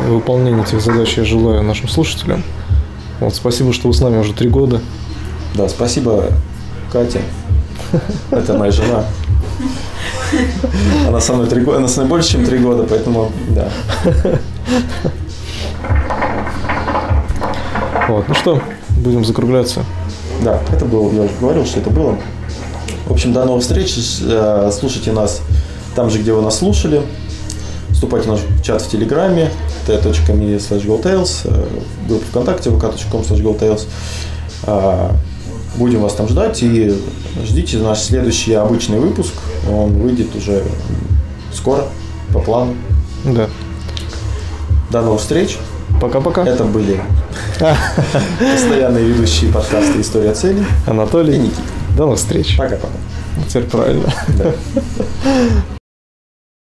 [SPEAKER 3] э, выполнения этих задач я желаю нашим слушателям. Вот, спасибо, что вы с нами уже три года.
[SPEAKER 2] Да, спасибо, Катя. [LAUGHS] Это моя жена. [LAUGHS] Она со мной три года, она со мной больше, чем три года, поэтому да.
[SPEAKER 3] Вот, ну что, будем закругляться.
[SPEAKER 2] Да, это было, я уже говорил, что это было. В общем, до новых встреч. Э, Слушайте нас там же, где вы нас слушали. Вступайте в наш чат в Телеграме t.me slash gotails, э, группа ВКонтакте vk.com slash gotails. Будем вас там ждать и ждите наш следующий обычный выпуск. Он выйдет уже скоро, по плану.
[SPEAKER 3] Да.
[SPEAKER 2] До новых встреч.
[SPEAKER 3] Пока-пока.
[SPEAKER 2] Это были постоянные ведущие подкаста «История целей» и
[SPEAKER 3] Анатолий.
[SPEAKER 2] Никита.
[SPEAKER 3] До новых встреч.
[SPEAKER 2] Пока-пока.
[SPEAKER 3] Теперь правильно.
[SPEAKER 2] Да. [LAUGHS]